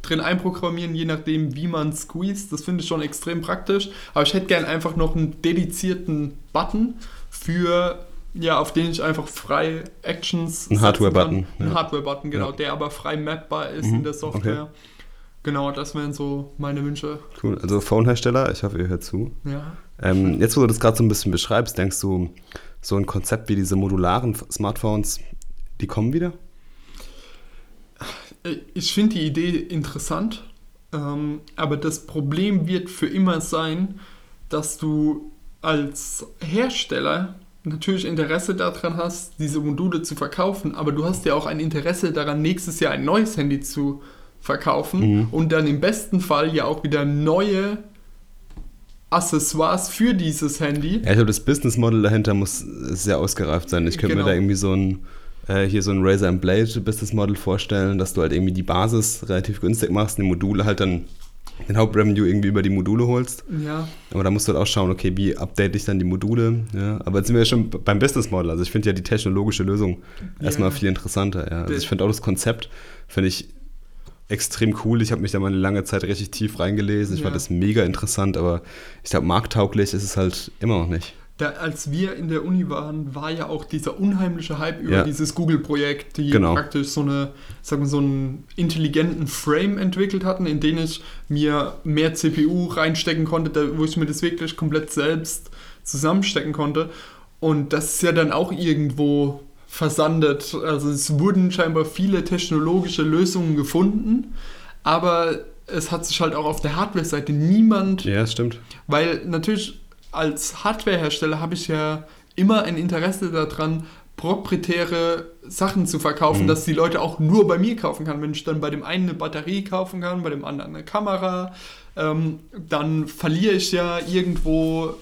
drin einprogrammieren, je nachdem, wie man squeeze. Das finde ich schon extrem praktisch. Aber ich hätte gern einfach noch einen dedizierten Button für, ja, auf den ich einfach frei Actions. Ein Hardware-Button, kann. Ein ja. Hardware-Button, genau, Ja. der aber frei mappbar ist Mhm, in der Software. okay. Genau, das wären so meine Wünsche. Cool. Also Phonehersteller, ich hoffe, ihr hört zu. Ja. Ähm, jetzt, wo du das gerade so ein bisschen beschreibst, denkst du, so ein Konzept wie diese modularen Smartphones, die kommen wieder? Ich finde die Idee interessant, ähm, aber das Problem wird für immer sein, dass du als Hersteller natürlich Interesse daran hast, diese Module zu verkaufen, aber du hast ja auch ein Interesse daran, nächstes Jahr ein neues Handy zu verkaufen Mhm. und dann im besten Fall ja auch wieder neue Accessoires für dieses Handy. Ja, ich glaube, das Business Model dahinter muss sehr ausgereift sein. Ich könnte Genau. mir da irgendwie so ein, äh, hier so ein Razer and Blade Business Model vorstellen, dass du halt irgendwie die Basis relativ günstig machst, die Module halt dann den Hauptrevenue irgendwie über die Module holst. Ja, Aber da musst du halt auch schauen, okay, wie update ich dann die Module. Ja, aber jetzt sind wir ja schon beim Business Model. Also ich finde ja die technologische Lösung erstmal Ja. viel interessanter. Ja. Also ich finde auch das Konzept, finde ich extrem cool. Ich habe mich da mal eine lange Zeit richtig tief reingelesen. Ich Ja. fand das mega interessant, aber ich glaube, markttauglich ist es halt immer noch nicht. Da, als wir in der Uni waren, war ja auch dieser unheimliche Hype über Ja. dieses Google-Projekt, die Genau. praktisch so eine, sagen wir, so einen intelligenten Frame entwickelt hatten, in den ich mir mehr CPU reinstecken konnte, da, wo ich mir das wirklich komplett selbst zusammenstecken konnte. Und das ist ja dann auch irgendwo versandet. Also es wurden scheinbar viele technologische Lösungen gefunden, aber es hat sich halt auch auf der Hardware-Seite niemand Ja, das stimmt. weil natürlich als Hardwarehersteller habe ich ja immer ein Interesse daran, proprietäre Sachen zu verkaufen, mhm. dass die Leute auch nur bei mir kaufen kann. Wenn ich dann bei dem einen eine Batterie kaufen kann, bei dem anderen eine Kamera, ähm, dann verliere ich ja irgendwo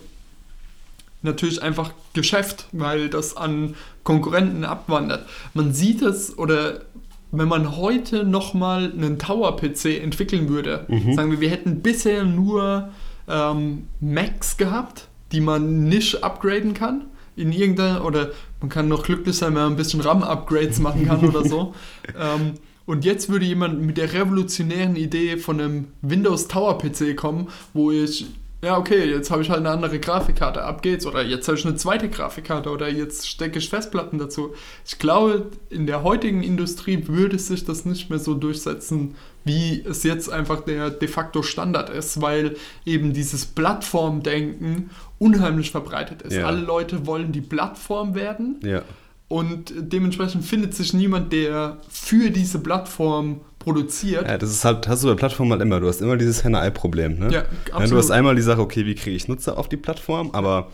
natürlich einfach Geschäft, weil das an Konkurrenten abwandert. Man sieht es oder wenn man heute nochmal einen Tower-PC entwickeln würde, mhm. sagen wir, wir hätten bisher nur ähm, Macs gehabt, die man nicht upgraden kann in irgendeiner, oder man kann noch glücklich sein, wenn man ein bisschen RAM-Upgrades machen kann oder so. Ähm, und jetzt würde jemand mit der revolutionären Idee von einem Windows Tower PC kommen, wo ich ja, okay, jetzt habe ich halt eine andere Grafikkarte, ab geht's. Oder jetzt habe ich eine zweite Grafikkarte oder jetzt stecke ich Festplatten dazu. Ich glaube, in der heutigen Industrie würde sich das nicht mehr so durchsetzen, wie es jetzt einfach der de facto Standard ist, weil eben dieses Plattformdenken unheimlich verbreitet ist. Ja. Alle Leute wollen die Plattform werden. Ja. Und dementsprechend findet sich niemand, der für diese Plattform produziert. Ja, das ist halt, hast du bei Plattformen halt immer. Du hast immer dieses Henne-Ei-Problem. Ne? Ja, absolut. Ja, du hast einmal die Sache, okay, wie kriege ich Nutzer auf die Plattform, aber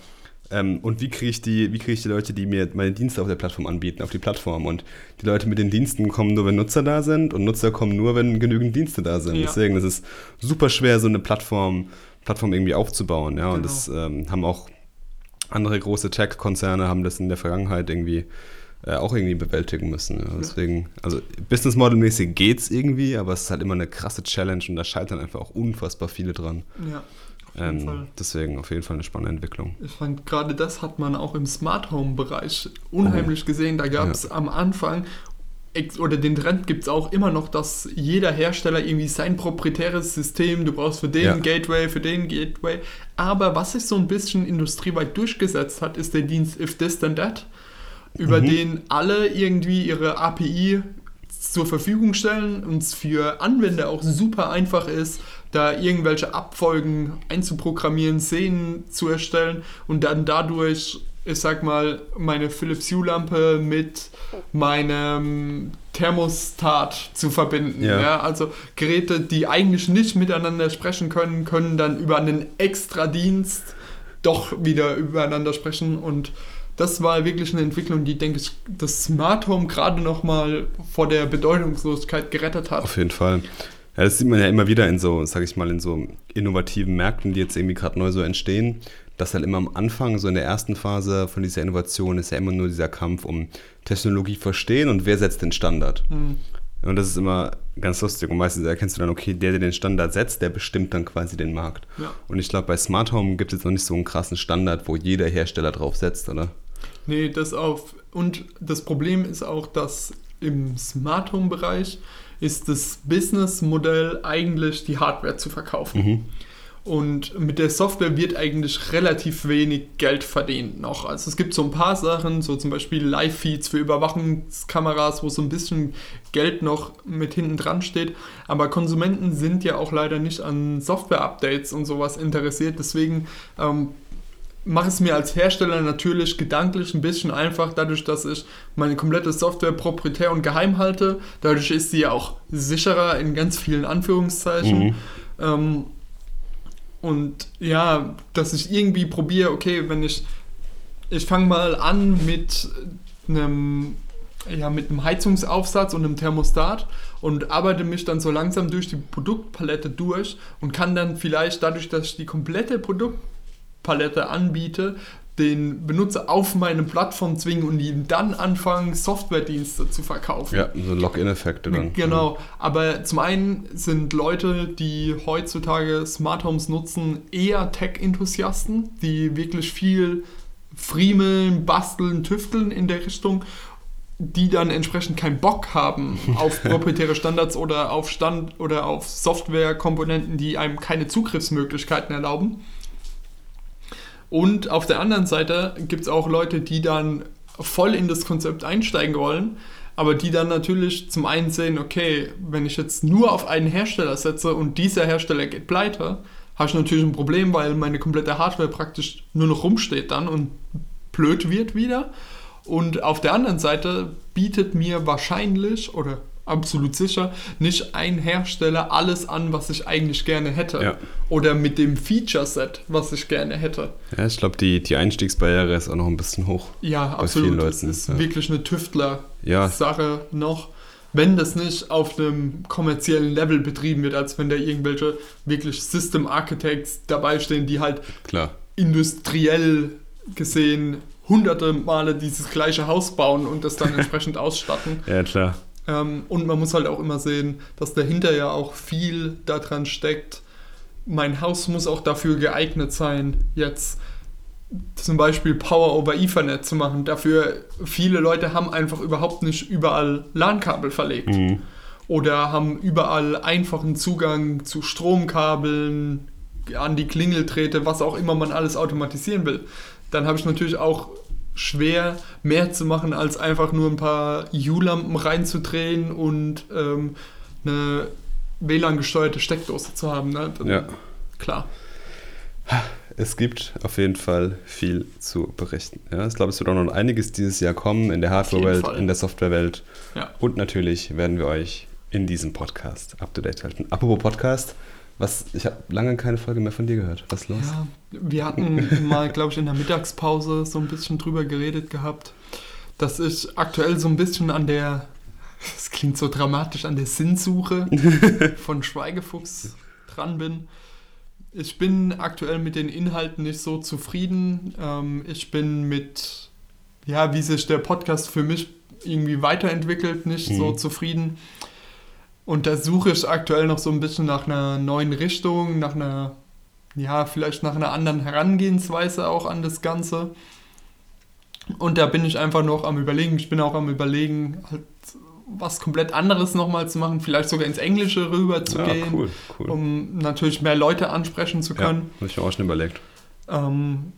ähm, und wie kriege ich die, wie kriege ich die Leute, die mir meine Dienste auf der Plattform anbieten, auf die Plattform? Und die Leute mit den Diensten kommen nur, wenn Nutzer da sind und Nutzer kommen nur, wenn genügend Dienste da sind. Ja. Deswegen ist es super schwer, so eine Plattform, Plattform irgendwie aufzubauen. Ja, genau. und das ähm, haben auch andere große Tech-Konzerne haben das in der Vergangenheit irgendwie äh, auch irgendwie bewältigen müssen. Ja. Deswegen, also Business Model-mäßig geht es irgendwie, aber es ist halt immer eine krasse Challenge und da scheitern einfach auch unfassbar viele dran. Ja. Ähm, deswegen auf jeden Fall eine spannende Entwicklung. Ich fand, gerade das hat man auch im Smart Home-Bereich unheimlich oh. gesehen. Da gab es ja. am Anfang oder den Trend gibt es auch immer noch, dass jeder Hersteller irgendwie sein proprietäres System, du brauchst für den ja. Gateway, für den Gateway. Aber was sich so ein bisschen industrieweit durchgesetzt hat, ist der Dienst If This Then That über mhm. den alle irgendwie ihre API zur Verfügung stellen und es für Anwender auch super einfach ist, da irgendwelche Abfolgen einzuprogrammieren, Szenen zu erstellen und dann dadurch, ich sag mal, meine Philips Hue-Lampe mit meinem Thermostat zu verbinden. Ja. ja. also Geräte, die eigentlich nicht miteinander sprechen können, können dann über einen extra Dienst doch wieder übereinander sprechen und das war wirklich eine Entwicklung, die, denke ich, das Smart Home gerade noch mal vor der Bedeutungslosigkeit gerettet hat. Auf jeden Fall. Ja, das sieht man ja immer wieder in so, sag ich mal, in so innovativen Märkten, die jetzt irgendwie gerade neu so entstehen, dass halt immer am Anfang, so in der ersten Phase von dieser Innovation, ist ja immer nur dieser Kampf um Technologie verstehen und wer setzt den Standard. Mhm. Und das ist immer ganz lustig. Und meistens erkennst du dann, okay, der, der den Standard setzt, der bestimmt dann quasi den Markt. Ja. Und ich glaube, bei Smart Home gibt es jetzt noch nicht so einen krassen Standard, wo jeder Hersteller drauf setzt, oder? Nee, das auf. Und das Problem ist auch, dass im Smart Home Bereich ist das Businessmodell eigentlich die Hardware zu verkaufen. Mhm. Und mit der Software wird eigentlich relativ wenig Geld verdient noch. Also es gibt so ein paar Sachen, so zum Beispiel Live-Feeds für Überwachungskameras, wo so ein bisschen Geld noch mit hinten dran steht. Aber Konsumenten sind ja auch leider nicht an Software-Updates und sowas interessiert. Deswegen ähm, mache es mir als Hersteller natürlich gedanklich ein bisschen einfach, dadurch, dass ich meine komplette Software proprietär und geheim halte. Dadurch ist sie ja auch sicherer in ganz vielen Anführungszeichen. Mhm. Ähm, und ja, dass ich irgendwie probiere, okay, wenn ich, ich fange mal an mit einem, ja, mit einem Heizungsaufsatz und einem Thermostat und arbeite mich dann so langsam durch die Produktpalette durch und kann dann vielleicht dadurch, dass ich die komplette Produktpalette Palette anbiete, den Benutzer auf meine Plattform zwingen und ihm dann anfangen, Softwaredienste zu verkaufen. Ja, so Login-Effekte dann. Genau, aber zum einen sind Leute, die heutzutage Smart Homes nutzen, eher Tech-Enthusiasten, die wirklich viel friemeln, basteln, tüfteln in der Richtung, die dann entsprechend keinen Bock haben auf proprietäre Standards oder auf Stand oder auf Softwarekomponenten, die einem keine Zugriffsmöglichkeiten erlauben. Und auf der anderen Seite gibt es auch Leute, die dann voll in das Konzept einsteigen wollen, aber die dann natürlich zum einen sehen, okay, wenn ich jetzt nur auf einen Hersteller setze und dieser Hersteller geht pleite, habe ich natürlich ein Problem, weil meine komplette Hardware praktisch nur noch rumsteht dann und blöd wird wieder. Und auf der anderen Seite bietet mir wahrscheinlich oder absolut sicher, nicht ein Hersteller alles an, was ich eigentlich gerne hätte. Ja. Oder mit dem Feature-Set, was ich gerne hätte. Ja, ich glaube, die, die Einstiegsbarriere ist auch noch ein bisschen hoch. Ja, Bei absolut. vielen Das Leuten, ist ja. wirklich eine Tüftler-Sache Ja. noch. Wenn das nicht auf einem kommerziellen Level betrieben wird, als wenn da irgendwelche wirklich System Architects dabei stehen, die halt Klar. industriell gesehen hunderte Male dieses gleiche Haus bauen und das dann entsprechend ausstatten. Ja, klar. Ähm, und man muss halt auch immer sehen, dass dahinter ja auch viel daran steckt. Mein Haus muss auch dafür geeignet sein, jetzt zum Beispiel Power over Ethernet zu machen. Dafür viele Leute haben einfach überhaupt nicht überall LAN-Kabel verlegt Mhm. oder haben überall einfachen Zugang zu Stromkabeln, an die Klingelträte, was auch immer man alles automatisieren will. Dann habe ich natürlich auch schwer mehr zu machen, als einfach nur ein paar U-Lampen reinzudrehen und ähm, eine WLAN-gesteuerte Steckdose zu haben. Ne? Dann- Ja. Klar. Es gibt auf jeden Fall viel zu berichten. Ja, ich glaube, es wird auch noch einiges dieses Jahr kommen in der Hardware-Welt, in der Software-Welt. Ja. Und natürlich werden wir euch in diesem Podcast up to date halten. Apropos Podcast, was, ich habe lange keine Folge mehr von dir gehört. Was ist los? Ja, wir hatten mal, glaube ich, in der Mittagspause so ein bisschen drüber geredet gehabt, dass ich aktuell so ein bisschen an der, das klingt so dramatisch, an der Sinnsuche von Schweigefuchs dran bin. Ich bin aktuell mit den Inhalten nicht so zufrieden. Ähm, ich bin mit, ja, wie sich der Podcast für mich irgendwie weiterentwickelt, nicht so Mhm. zufrieden. Und da suche ich aktuell noch so ein bisschen nach einer neuen Richtung, nach einer, ja, vielleicht nach einer anderen Herangehensweise auch an das Ganze. Und da bin ich einfach noch am Überlegen. Ich bin auch am Überlegen, halt was komplett anderes nochmal zu machen, vielleicht sogar ins Englische rüber zu ja, gehen, cool, cool. um natürlich mehr Leute ansprechen zu ja, können. habe ich mir auch schon überlegt. Ähm,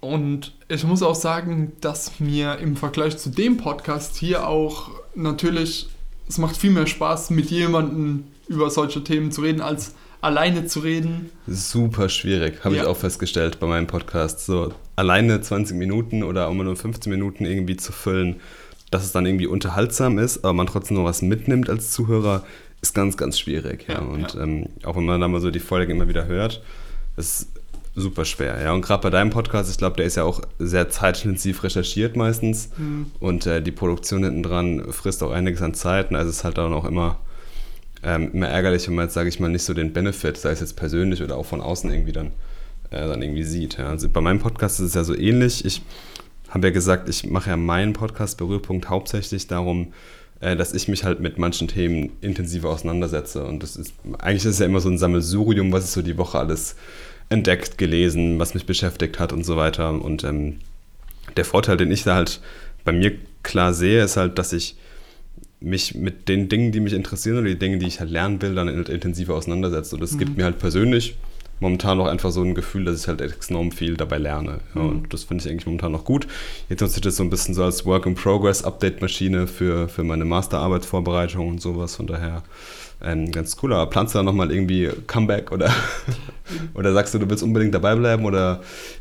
und ich muss auch sagen, dass mir im Vergleich zu dem Podcast hier auch natürlich, es macht viel mehr Spaß, mit jemandem über solche Themen zu reden, als alleine zu reden. Super schwierig, habe Ja. ich auch festgestellt bei meinem Podcast. So alleine 20 Minuten oder auch nur 15 Minuten irgendwie zu füllen, dass es dann irgendwie unterhaltsam ist, aber man trotzdem noch was mitnimmt als Zuhörer, ist ganz, ganz schwierig. Ja. Ja, Und ja. Ähm, auch wenn man dann mal so die Folge immer wieder hört, ist super schwer. Ja. Und gerade bei deinem Podcast, ich glaube, der ist ja auch sehr zeitintensiv recherchiert meistens. Mhm. Und äh, die Produktion hinten dran frisst auch einiges an Zeit. Und also es ist halt dann auch immer, ähm, immer ärgerlich, wenn man jetzt, sage ich mal, nicht so den Benefit, sei es jetzt persönlich oder auch von außen irgendwie dann, äh, dann irgendwie sieht. Ja. Also bei meinem Podcast ist es ja so ähnlich. Ich habe ja gesagt, ich mache ja meinen Podcast Berührpunkt hauptsächlich darum, äh, dass ich mich halt mit manchen Themen intensiver auseinandersetze. Und das ist, eigentlich ist es ja immer so ein Sammelsurium, was ich so die Woche alles entdeckt, gelesen, was mich beschäftigt hat und so weiter. Und ähm, der Vorteil, den ich da halt bei mir klar sehe, ist halt, dass ich mich mit den Dingen, die mich interessieren oder die Dinge, die ich halt lernen will, dann intensiver auseinandersetze. Und das gibt mir halt persönlich momentan auch einfach so ein Gefühl, dass ich halt enorm viel dabei lerne. Ja, Mhm. Und das finde ich eigentlich momentan noch gut. Jetzt nutze ich das so ein bisschen so als Work-in-Progress-Update-Maschine für, für meine Masterarbeitsvorbereitung und sowas. Von daher ähm, ganz cool. Aber planst du da nochmal irgendwie Comeback oder, oder sagst du, du willst unbedingt dabei bleiben oder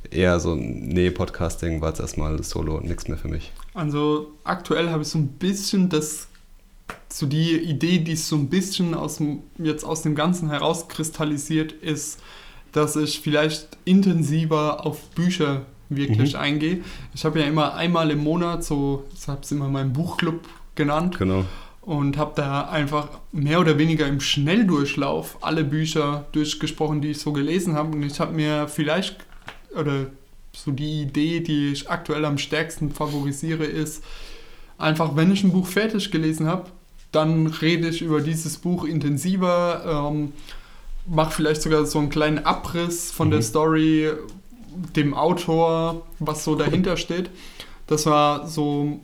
eher so, nee, Podcasting war jetzt erstmal solo und nichts mehr für mich? Also aktuell habe ich so ein bisschen das, so die Idee, die es so ein bisschen aus dem, jetzt aus dem Ganzen herauskristallisiert, ist, dass ich vielleicht intensiver auf Bücher wirklich Mhm. eingehe. Ich habe ja immer einmal im Monat so, ich habe es immer meinen Buchclub genannt Genau. und habe da einfach mehr oder weniger im Schnelldurchlauf alle Bücher durchgesprochen, die ich so gelesen habe. Und ich habe mir vielleicht, oder so die Idee, die ich aktuell am stärksten favorisiere, ist, einfach wenn ich ein Buch fertig gelesen habe, dann rede ich über dieses Buch intensiver, ähm, mache vielleicht sogar so einen kleinen Abriss von der Mhm. Story, dem Autor, was so dahinter steht. Das war so,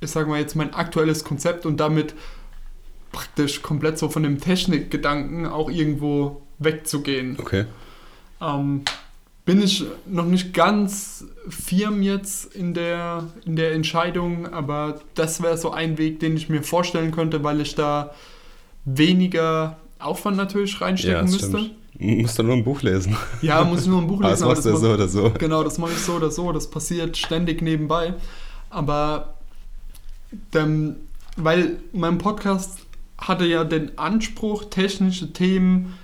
ich sage mal jetzt mein aktuelles Konzept und damit praktisch komplett so von dem Technikgedanken auch irgendwo wegzugehen. Okay. Ähm, bin ich noch nicht ganz firm jetzt in der, in der Entscheidung, aber das wäre so ein Weg, den ich mir vorstellen könnte, weil ich da weniger Aufwand natürlich reinstecken das müsste. stimmt. Musst dann nur ein Buch lesen. Ja, muss ich nur ein Buch das lesen. aber machst du ja das so oder so. Genau, das mache ich so oder so, das passiert ständig nebenbei. Aber dann, weil mein Podcast hatte ja den Anspruch, technische Themen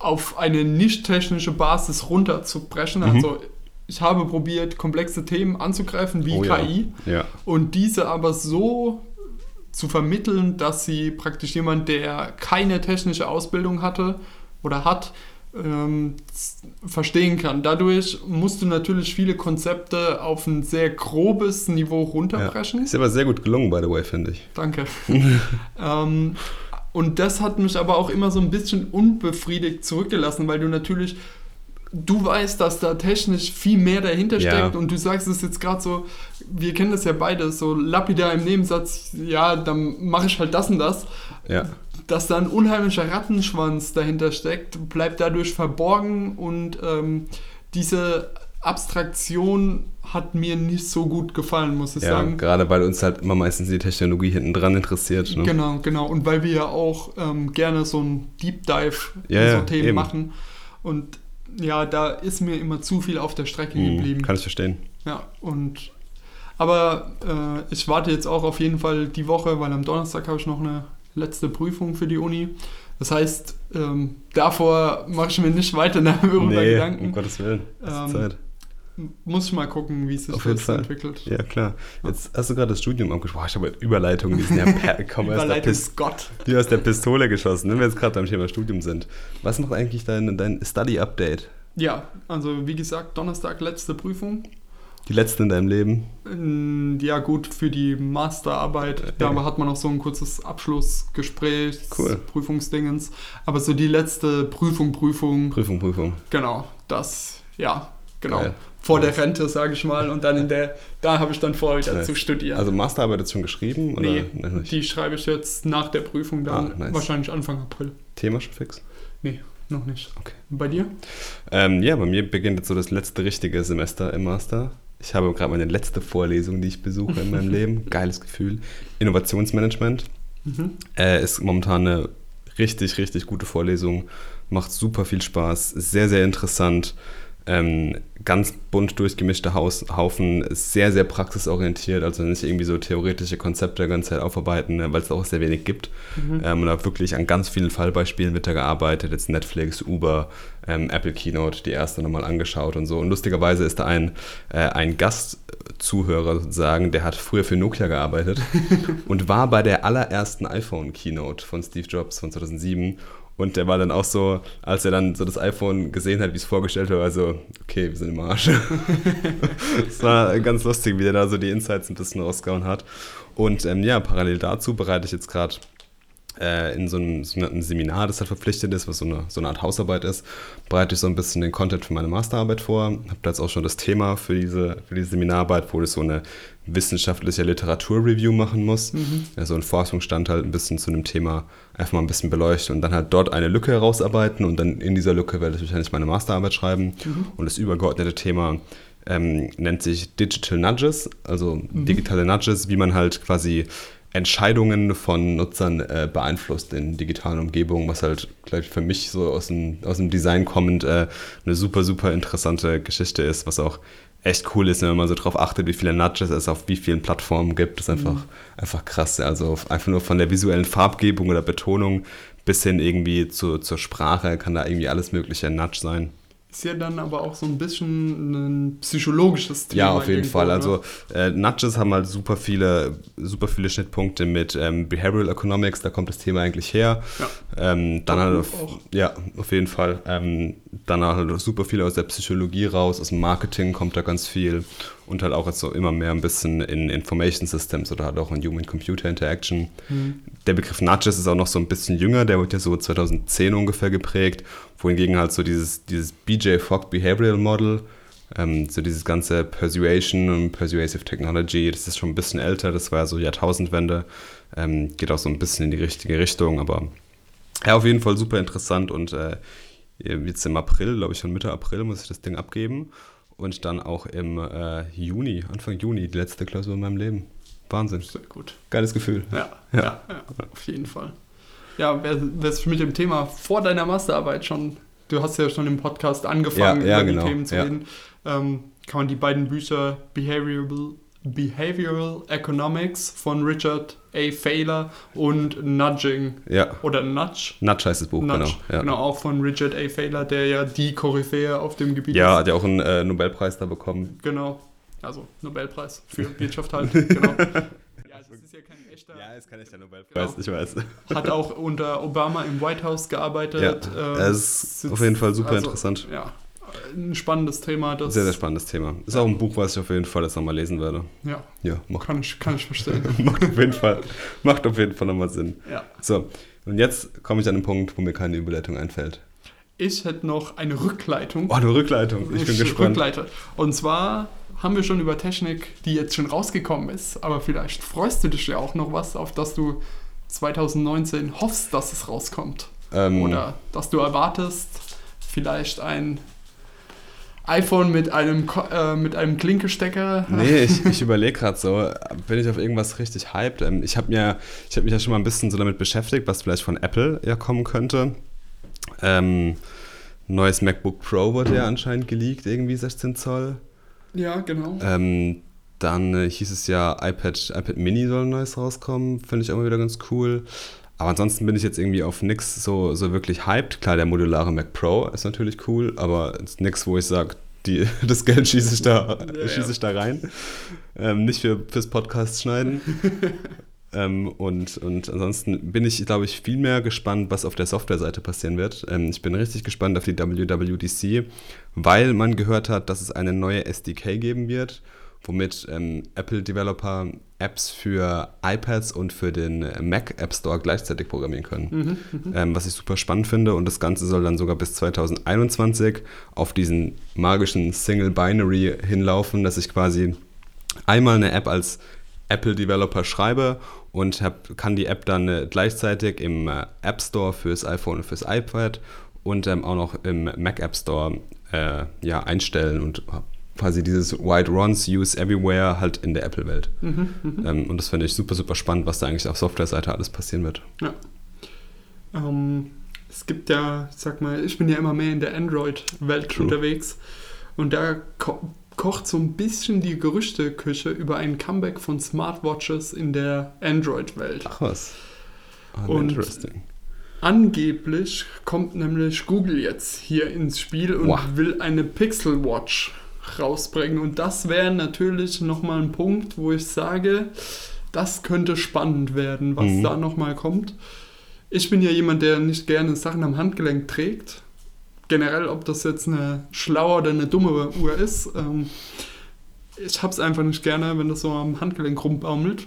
auf eine nicht technische Basis runterzubrechen. Mhm. Also ich habe probiert, komplexe Themen anzugreifen wie Oh ja. KI Ja. und diese aber so zu vermitteln, dass sie praktisch jemand, der keine technische Ausbildung hatte oder hat, ähm, verstehen kann. Dadurch musst du natürlich viele Konzepte auf ein sehr grobes Niveau ja. runterbrechen. Ist aber sehr gut gelungen, by the way, finde ich. Danke. ähm, und das hat mich aber auch immer so ein bisschen unbefriedigt zurückgelassen, weil du natürlich, du weißt, dass da technisch viel mehr dahinter Ja. steckt und du sagst es jetzt gerade so, wir kennen das ja beide, so lapidar im Nebensatz, ja, dann mache ich halt das und das. Ja. Dass da ein unheimlicher Rattenschwanz dahinter steckt, bleibt dadurch verborgen und ähm, diese Abstraktion hat mir nicht so gut gefallen, muss ich ja, sagen. gerade weil uns halt immer meistens die Technologie hinten dran interessiert. Ne? Genau, genau. Und weil wir ja auch ähm, gerne so ein Deep Dive Ja, in so ja, Themen eben. machen. Und ja, da ist mir immer zu viel auf der Strecke Mhm, geblieben. Kann ich verstehen. Ja, und aber äh, ich warte jetzt auch auf jeden Fall die Woche, weil am Donnerstag habe ich noch eine letzte Prüfung für die Uni. Das heißt, ähm, davor mache ich mir nicht weiter darüber nee, Gedanken. um Gottes Willen. Ähm, Zeit. Muss ich mal gucken, wie sich Auf Fall. entwickelt. Ja, klar. Jetzt hast du gerade das Studium angesprochen. Boah, ich habe Überleitungen, die sind ja kommen aus der, Überleitung Pis ist Gott. die aus der Pistole geschossen, wenn wir jetzt gerade beim Thema Studium sind. Was macht eigentlich dein, dein Study-Update? Ja, also wie gesagt, Donnerstag letzte Prüfung. Die letzte in deinem Leben? Ähm, Ja, gut, für die Masterarbeit, da Ja. hat man noch so ein kurzes Abschlussgespräch, Cool. Prüfungsdingens. Aber so die letzte Prüfung, Prüfung, Prüfung, Prüfung. genau, das, ja, genau. Geil. Vor der Rente, sage ich mal, und dann in der, da habe ich dann vor, wieder Nice. zu studieren. Also Masterarbeit jetzt schon geschrieben? Oder? nee, Nein, die schreibe ich jetzt nach der Prüfung dann, Ah, nice. wahrscheinlich Anfang April. Thema schon fix? Nee, noch nicht. Okay. Bei dir? Ähm, ja, bei mir beginnt jetzt so das letzte richtige Semester im Master. Ich habe gerade meine letzte Vorlesung, die ich besuche in meinem Leben. Geiles Gefühl. Innovationsmanagement. Mhm. Äh, ist momentan eine richtig, richtig gute Vorlesung. Macht super viel Spaß. Sehr, sehr interessant. Ähm, ganz bunt durchgemischter Haus, Haufen. Sehr, sehr praxisorientiert. Also nicht irgendwie so theoretische Konzepte die ganze Zeit aufarbeiten, ne, weil es auch sehr wenig gibt. Mhm. Ähm, und auch wirklich an ganz vielen Fallbeispielen wird da gearbeitet. Jetzt Netflix, Uber, ähm, Apple Keynote, die erste nochmal angeschaut und so. Und lustigerweise ist da ein, äh, ein Gastzuhörer sozusagen, der hat früher für Nokia gearbeitet und war bei der allerersten iPhone Keynote von Steve Jobs von 2007. Und der war dann auch so, als er dann so das iPhone gesehen hat, wie es vorgestellt war, war so, okay, wir sind im Arsch. Es war ganz lustig, wie der da so die Insights ein bisschen rausgehauen hat. Und ähm, ja, parallel dazu bereite ich jetzt gerade äh, in so einem sogenannten Seminar, das halt verpflichtet ist, was so eine, so eine Art Hausarbeit ist, bereite ich so ein bisschen den Content für meine Masterarbeit vor. Habe da jetzt auch schon das Thema für diese, für diese Seminararbeit, wo ich so eine wissenschaftliche Literaturreview machen muss. Mhm. Also ein Forschungsstand halt ein bisschen zu einem Thema einfach mal ein bisschen beleuchten und dann halt dort eine Lücke herausarbeiten und dann in dieser Lücke werde ich wahrscheinlich meine Masterarbeit schreiben. Mhm. Und das übergeordnete Thema ähm, nennt sich Digital Nudges, also digitale Nudges, wie man halt quasi Entscheidungen von Nutzern äh, beeinflusst in digitalen Umgebungen, was halt, glaube ich, für mich so aus dem, aus dem Design kommend äh, eine super, super interessante Geschichte ist, was auch echt cool ist, wenn man so drauf achtet, wie viele Nudges es auf wie vielen Plattformen gibt. Das ist einfach, einfach krass. Also auf- einfach nur von der visuellen Farbgebung oder Betonung bis hin irgendwie zu, zur Sprache kann da irgendwie alles mögliche ein Nudge sein. Ist ja dann aber auch so ein bisschen ein psychologisches Thema. Ja, auf jeden Fall. ne? Also äh, Nudges haben halt super viele, super viele Schnittpunkte mit ähm, Behavioral Economics, da kommt das Thema eigentlich her. Ja. Ähm, dann halt auf, auch. ja, auf jeden Fall. Ähm, dann halt auch super viel aus der Psychologie raus, aus dem Marketing kommt da ganz viel und halt auch jetzt so immer mehr ein bisschen in Information Systems oder halt auch in Human-Computer Interaction. Mhm. Der Begriff Nudges ist auch noch so ein bisschen jünger, der wird ja so 2010 ungefähr geprägt, wohingegen halt so dieses, dieses BJ Fogg Behavioral Model, ähm, so dieses ganze Persuasion und Persuasive Technology, das ist schon ein bisschen älter, das war ja so Jahrtausendwende, ähm, geht auch so ein bisschen in die richtige Richtung, aber ja, auf jeden Fall super interessant und äh, jetzt im April, glaube ich schon Mitte April, muss ich das Ding abgeben und dann auch im äh, Juni, Anfang Juni, die letzte Klausur in meinem Leben. Wahnsinn. Sehr gut. Geiles Gefühl. Ja, Ja. ja. ja, auf jeden Fall. Ja, wer, wer sich mit dem Thema vor deiner Masterarbeit schon, du hast ja schon im Podcast angefangen, Ja, über genau, die Themen zu ja. reden, ähm, kann man die beiden Bücher Behavioral, Behavioral Economics von Richard A. Failer und Nudging Ja. oder Nudge. Nudge heißt das Buch, Nudge, genau. Ja. genau, auch von Richard A. Failer, der ja die Koryphäe auf dem Gebiet Ja, ist. hat ja auch einen äh, Nobelpreis da bekommen. Genau. Also Nobelpreis für Wirtschaft halt. Genau. Ja, das ist ja kein echter. ist kein echter Nobelpreis, Genau. ich weiß. Hat auch unter Obama im White House gearbeitet. Ja, ähm, es ist sitzt- auf jeden Fall super also, interessant. Ja, ein spannendes Thema. Das, Sehr, sehr spannendes Thema. Ist auch ein Buch, was ich auf jeden Fall jetzt nochmal lesen werde. Ja, Ja, macht, kann ich, kann ich verstehen. macht auf jeden Fall, macht auf jeden Fall nochmal Sinn. ja. So, und jetzt komme ich an den Punkt, wo mir keine Überleitung einfällt. Ich hätte noch eine Rückleitung. Oh, eine Rückleitung. Ich bin gespannt. Rückleite. Und zwar haben wir schon über Technik, die jetzt schon rausgekommen ist, aber vielleicht freust du dich ja auch noch was, auf das du 2019 hoffst, dass es rauskommt. Ähm, Oder dass du erwartest, vielleicht ein iPhone mit einem, Ko- äh, mit einem Klinkestecker. Nee, ich, ich überlege gerade so, bin ich auf irgendwas richtig hyped? Ähm, ich habe habe mich ja schon mal ein bisschen so damit beschäftigt, was vielleicht von Apple ja kommen könnte. Ähm, neues MacBook Pro wurde ja anscheinend geleakt, irgendwie 16 Zoll. Ja, genau. Ähm, dann äh, hieß es ja, iPad, iPad Mini soll ein neues rauskommen, finde ich auch mal wieder ganz cool. Aber ansonsten bin ich jetzt irgendwie auf nix so, so wirklich hyped. Klar, der modulare Mac Pro ist natürlich cool, aber nix, wo ich sage, das Geld schieße ich da, ja. schieße ich da rein. Ähm, nicht für, fürs Podcast schneiden. ähm, und, und ansonsten bin ich, glaube ich, viel mehr gespannt, was auf der Softwareseite passieren wird. Ähm, ich bin richtig gespannt auf die WWDC, weil man gehört hat, dass es eine neue SDK geben wird, womit ähm, Apple-Developer Apps für iPads und für den Mac App Store gleichzeitig programmieren können. Ähm, was ich super spannend finde. Und das Ganze soll dann sogar bis 2021 auf diesen magischen Single Binary hinlaufen, dass ich quasi einmal eine App als Apple-Developer schreibe und hab, kann die App dann äh, gleichzeitig im äh, App Store fürs iPhone und fürs iPad und ähm, auch noch im Mac App Store äh, ja, einstellen und quasi dieses Wide Runs Use Everywhere halt in der Apple-Welt. Mhm, Ähm, und das finde ich super, super spannend, was da eigentlich auf Software-Seite alles passieren wird. Ja. Ähm, es gibt ja, sag mal, ich bin ja immer mehr in der Android-Welt unterwegs und da ko kocht so ein bisschen die Gerüchteküche über ein Comeback von Smartwatches in der Android-Welt. Ach was. Ah, Und- interesting. Angeblich kommt nämlich Google jetzt hier ins Spiel und Wow. will eine Pixel Watch rausbringen. Und das wäre natürlich nochmal ein Punkt, wo ich sage, das könnte spannend werden, was Mhm. da nochmal kommt. Ich bin ja jemand, der nicht gerne Sachen am Handgelenk trägt. Generell, ob das jetzt eine schlaue oder eine dumme Uhr ist. Ähm, ich habe es einfach nicht gerne, wenn das so am Handgelenk rumbaumelt.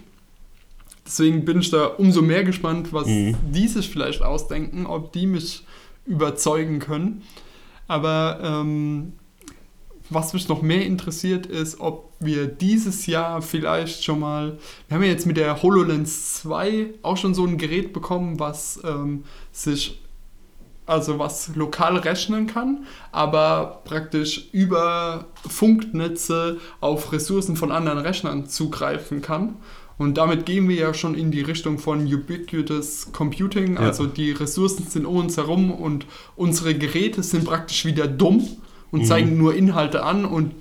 Deswegen bin ich da umso mehr gespannt, was Mhm. die sich vielleicht ausdenken, ob die mich überzeugen können. Aber ähm, was mich noch mehr interessiert, ist, ob wir dieses Jahr vielleicht schon mal, wir haben ja jetzt mit der HoloLens 2 auch schon so ein Gerät bekommen, was ähm, sich, also was lokal rechnen kann, aber praktisch über Funknetze auf Ressourcen von anderen Rechnern zugreifen kann. Und damit gehen wir ja schon in die Richtung von Ubiquitous Computing. Ja. Also die Ressourcen sind um uns herum und unsere Geräte sind praktisch wieder dumm und Mhm. zeigen nur Inhalte an und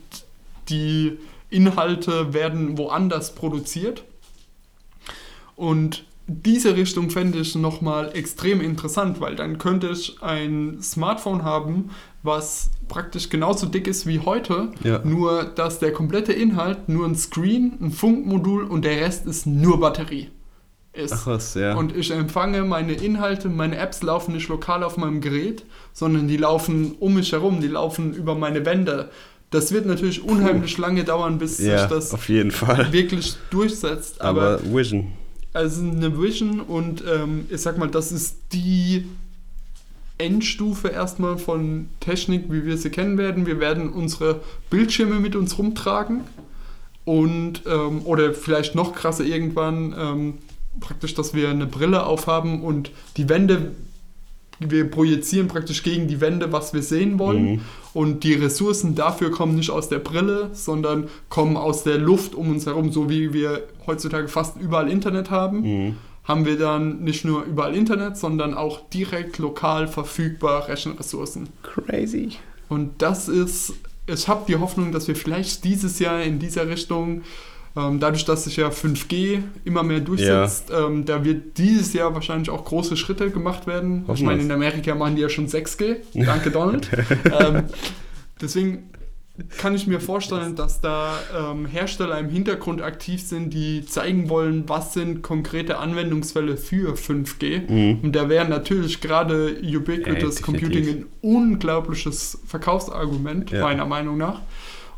die Inhalte werden woanders produziert. Und diese Richtung fände ich nochmal extrem interessant, weil dann könnte ich ein Smartphone haben, was praktisch genauso dick ist wie heute, Ja. nur dass der komplette Inhalt nur ein Screen, ein Funkmodul und der Rest ist nur Batterie ist. Ach was, ja. Und ich empfange meine Inhalte, meine Apps laufen nicht lokal auf meinem Gerät, sondern die laufen um mich herum, die laufen über meine Wände. Das wird natürlich unheimlich lange dauern, bis ja, sich das auf jeden Fall. wirklich durchsetzt. Aber, Aber Vision. also eine Vision und ähm, ich sag mal, das ist die Endstufe erstmal von Technik, wie wir sie kennen werden. Wir werden unsere Bildschirme mit uns rumtragen und ähm, oder vielleicht noch krasser irgendwann ähm, praktisch, dass wir eine Brille aufhaben und die Wände, wir projizieren praktisch gegen die Wände, was wir sehen wollen. Mhm. Und die Ressourcen dafür kommen nicht aus der Brille, sondern kommen aus der Luft um uns herum, so wie wir heutzutage fast überall Internet haben. Mhm. Haben wir dann nicht nur überall Internet, sondern auch direkt lokal verfügbar Rechenressourcen. Crazy. Und das ist, ich habe die Hoffnung, dass wir vielleicht dieses Jahr in dieser Richtung dadurch, dass sich ja 5G immer mehr durchsetzt, ja. ähm, da wird dieses Jahr wahrscheinlich auch große Schritte gemacht werden. Hoffen ich meine, in Amerika machen die ja schon 6G. Danke, Donald. ähm, deswegen kann ich mir vorstellen, dass da ähm, Hersteller im Hintergrund aktiv sind, die zeigen wollen, was sind konkrete Anwendungsfälle für 5G. Mhm. Und da wäre natürlich gerade Ubiquitous äh, Computing ein unglaubliches Verkaufsargument, ja. meiner Meinung nach.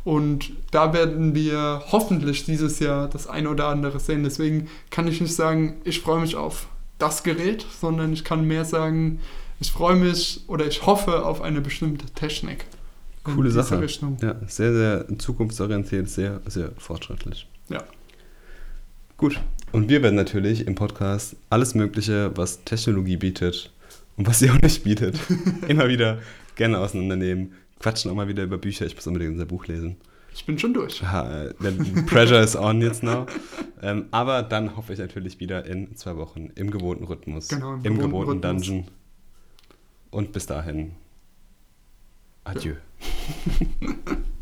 Und da werden wir hoffentlich dieses Jahr das ein oder andere sehen. Deswegen kann ich nicht sagen, ich freue mich auf das Gerät, sondern ich kann mehr sagen, ich freue mich oder ich hoffe auf eine bestimmte Technik. Coole Sache. Richtung. Ja, sehr, sehr zukunftsorientiert, sehr, sehr fortschrittlich. Ja. Gut. Und wir werden natürlich im Podcast alles Mögliche, was Technologie bietet und was sie auch nicht bietet, immer wieder gerne auseinandernehmen. Quatschen auch mal wieder über Bücher. Ich muss unbedingt unser Buch lesen. Ich bin schon durch. Ja, der Pressure is on jetzt now. Ähm, aber dann hoffe ich natürlich wieder in zwei Wochen im gewohnten Rhythmus, genau, im, im gewohnten, gewohnten Dungeon. Und bis dahin, adieu. Ja.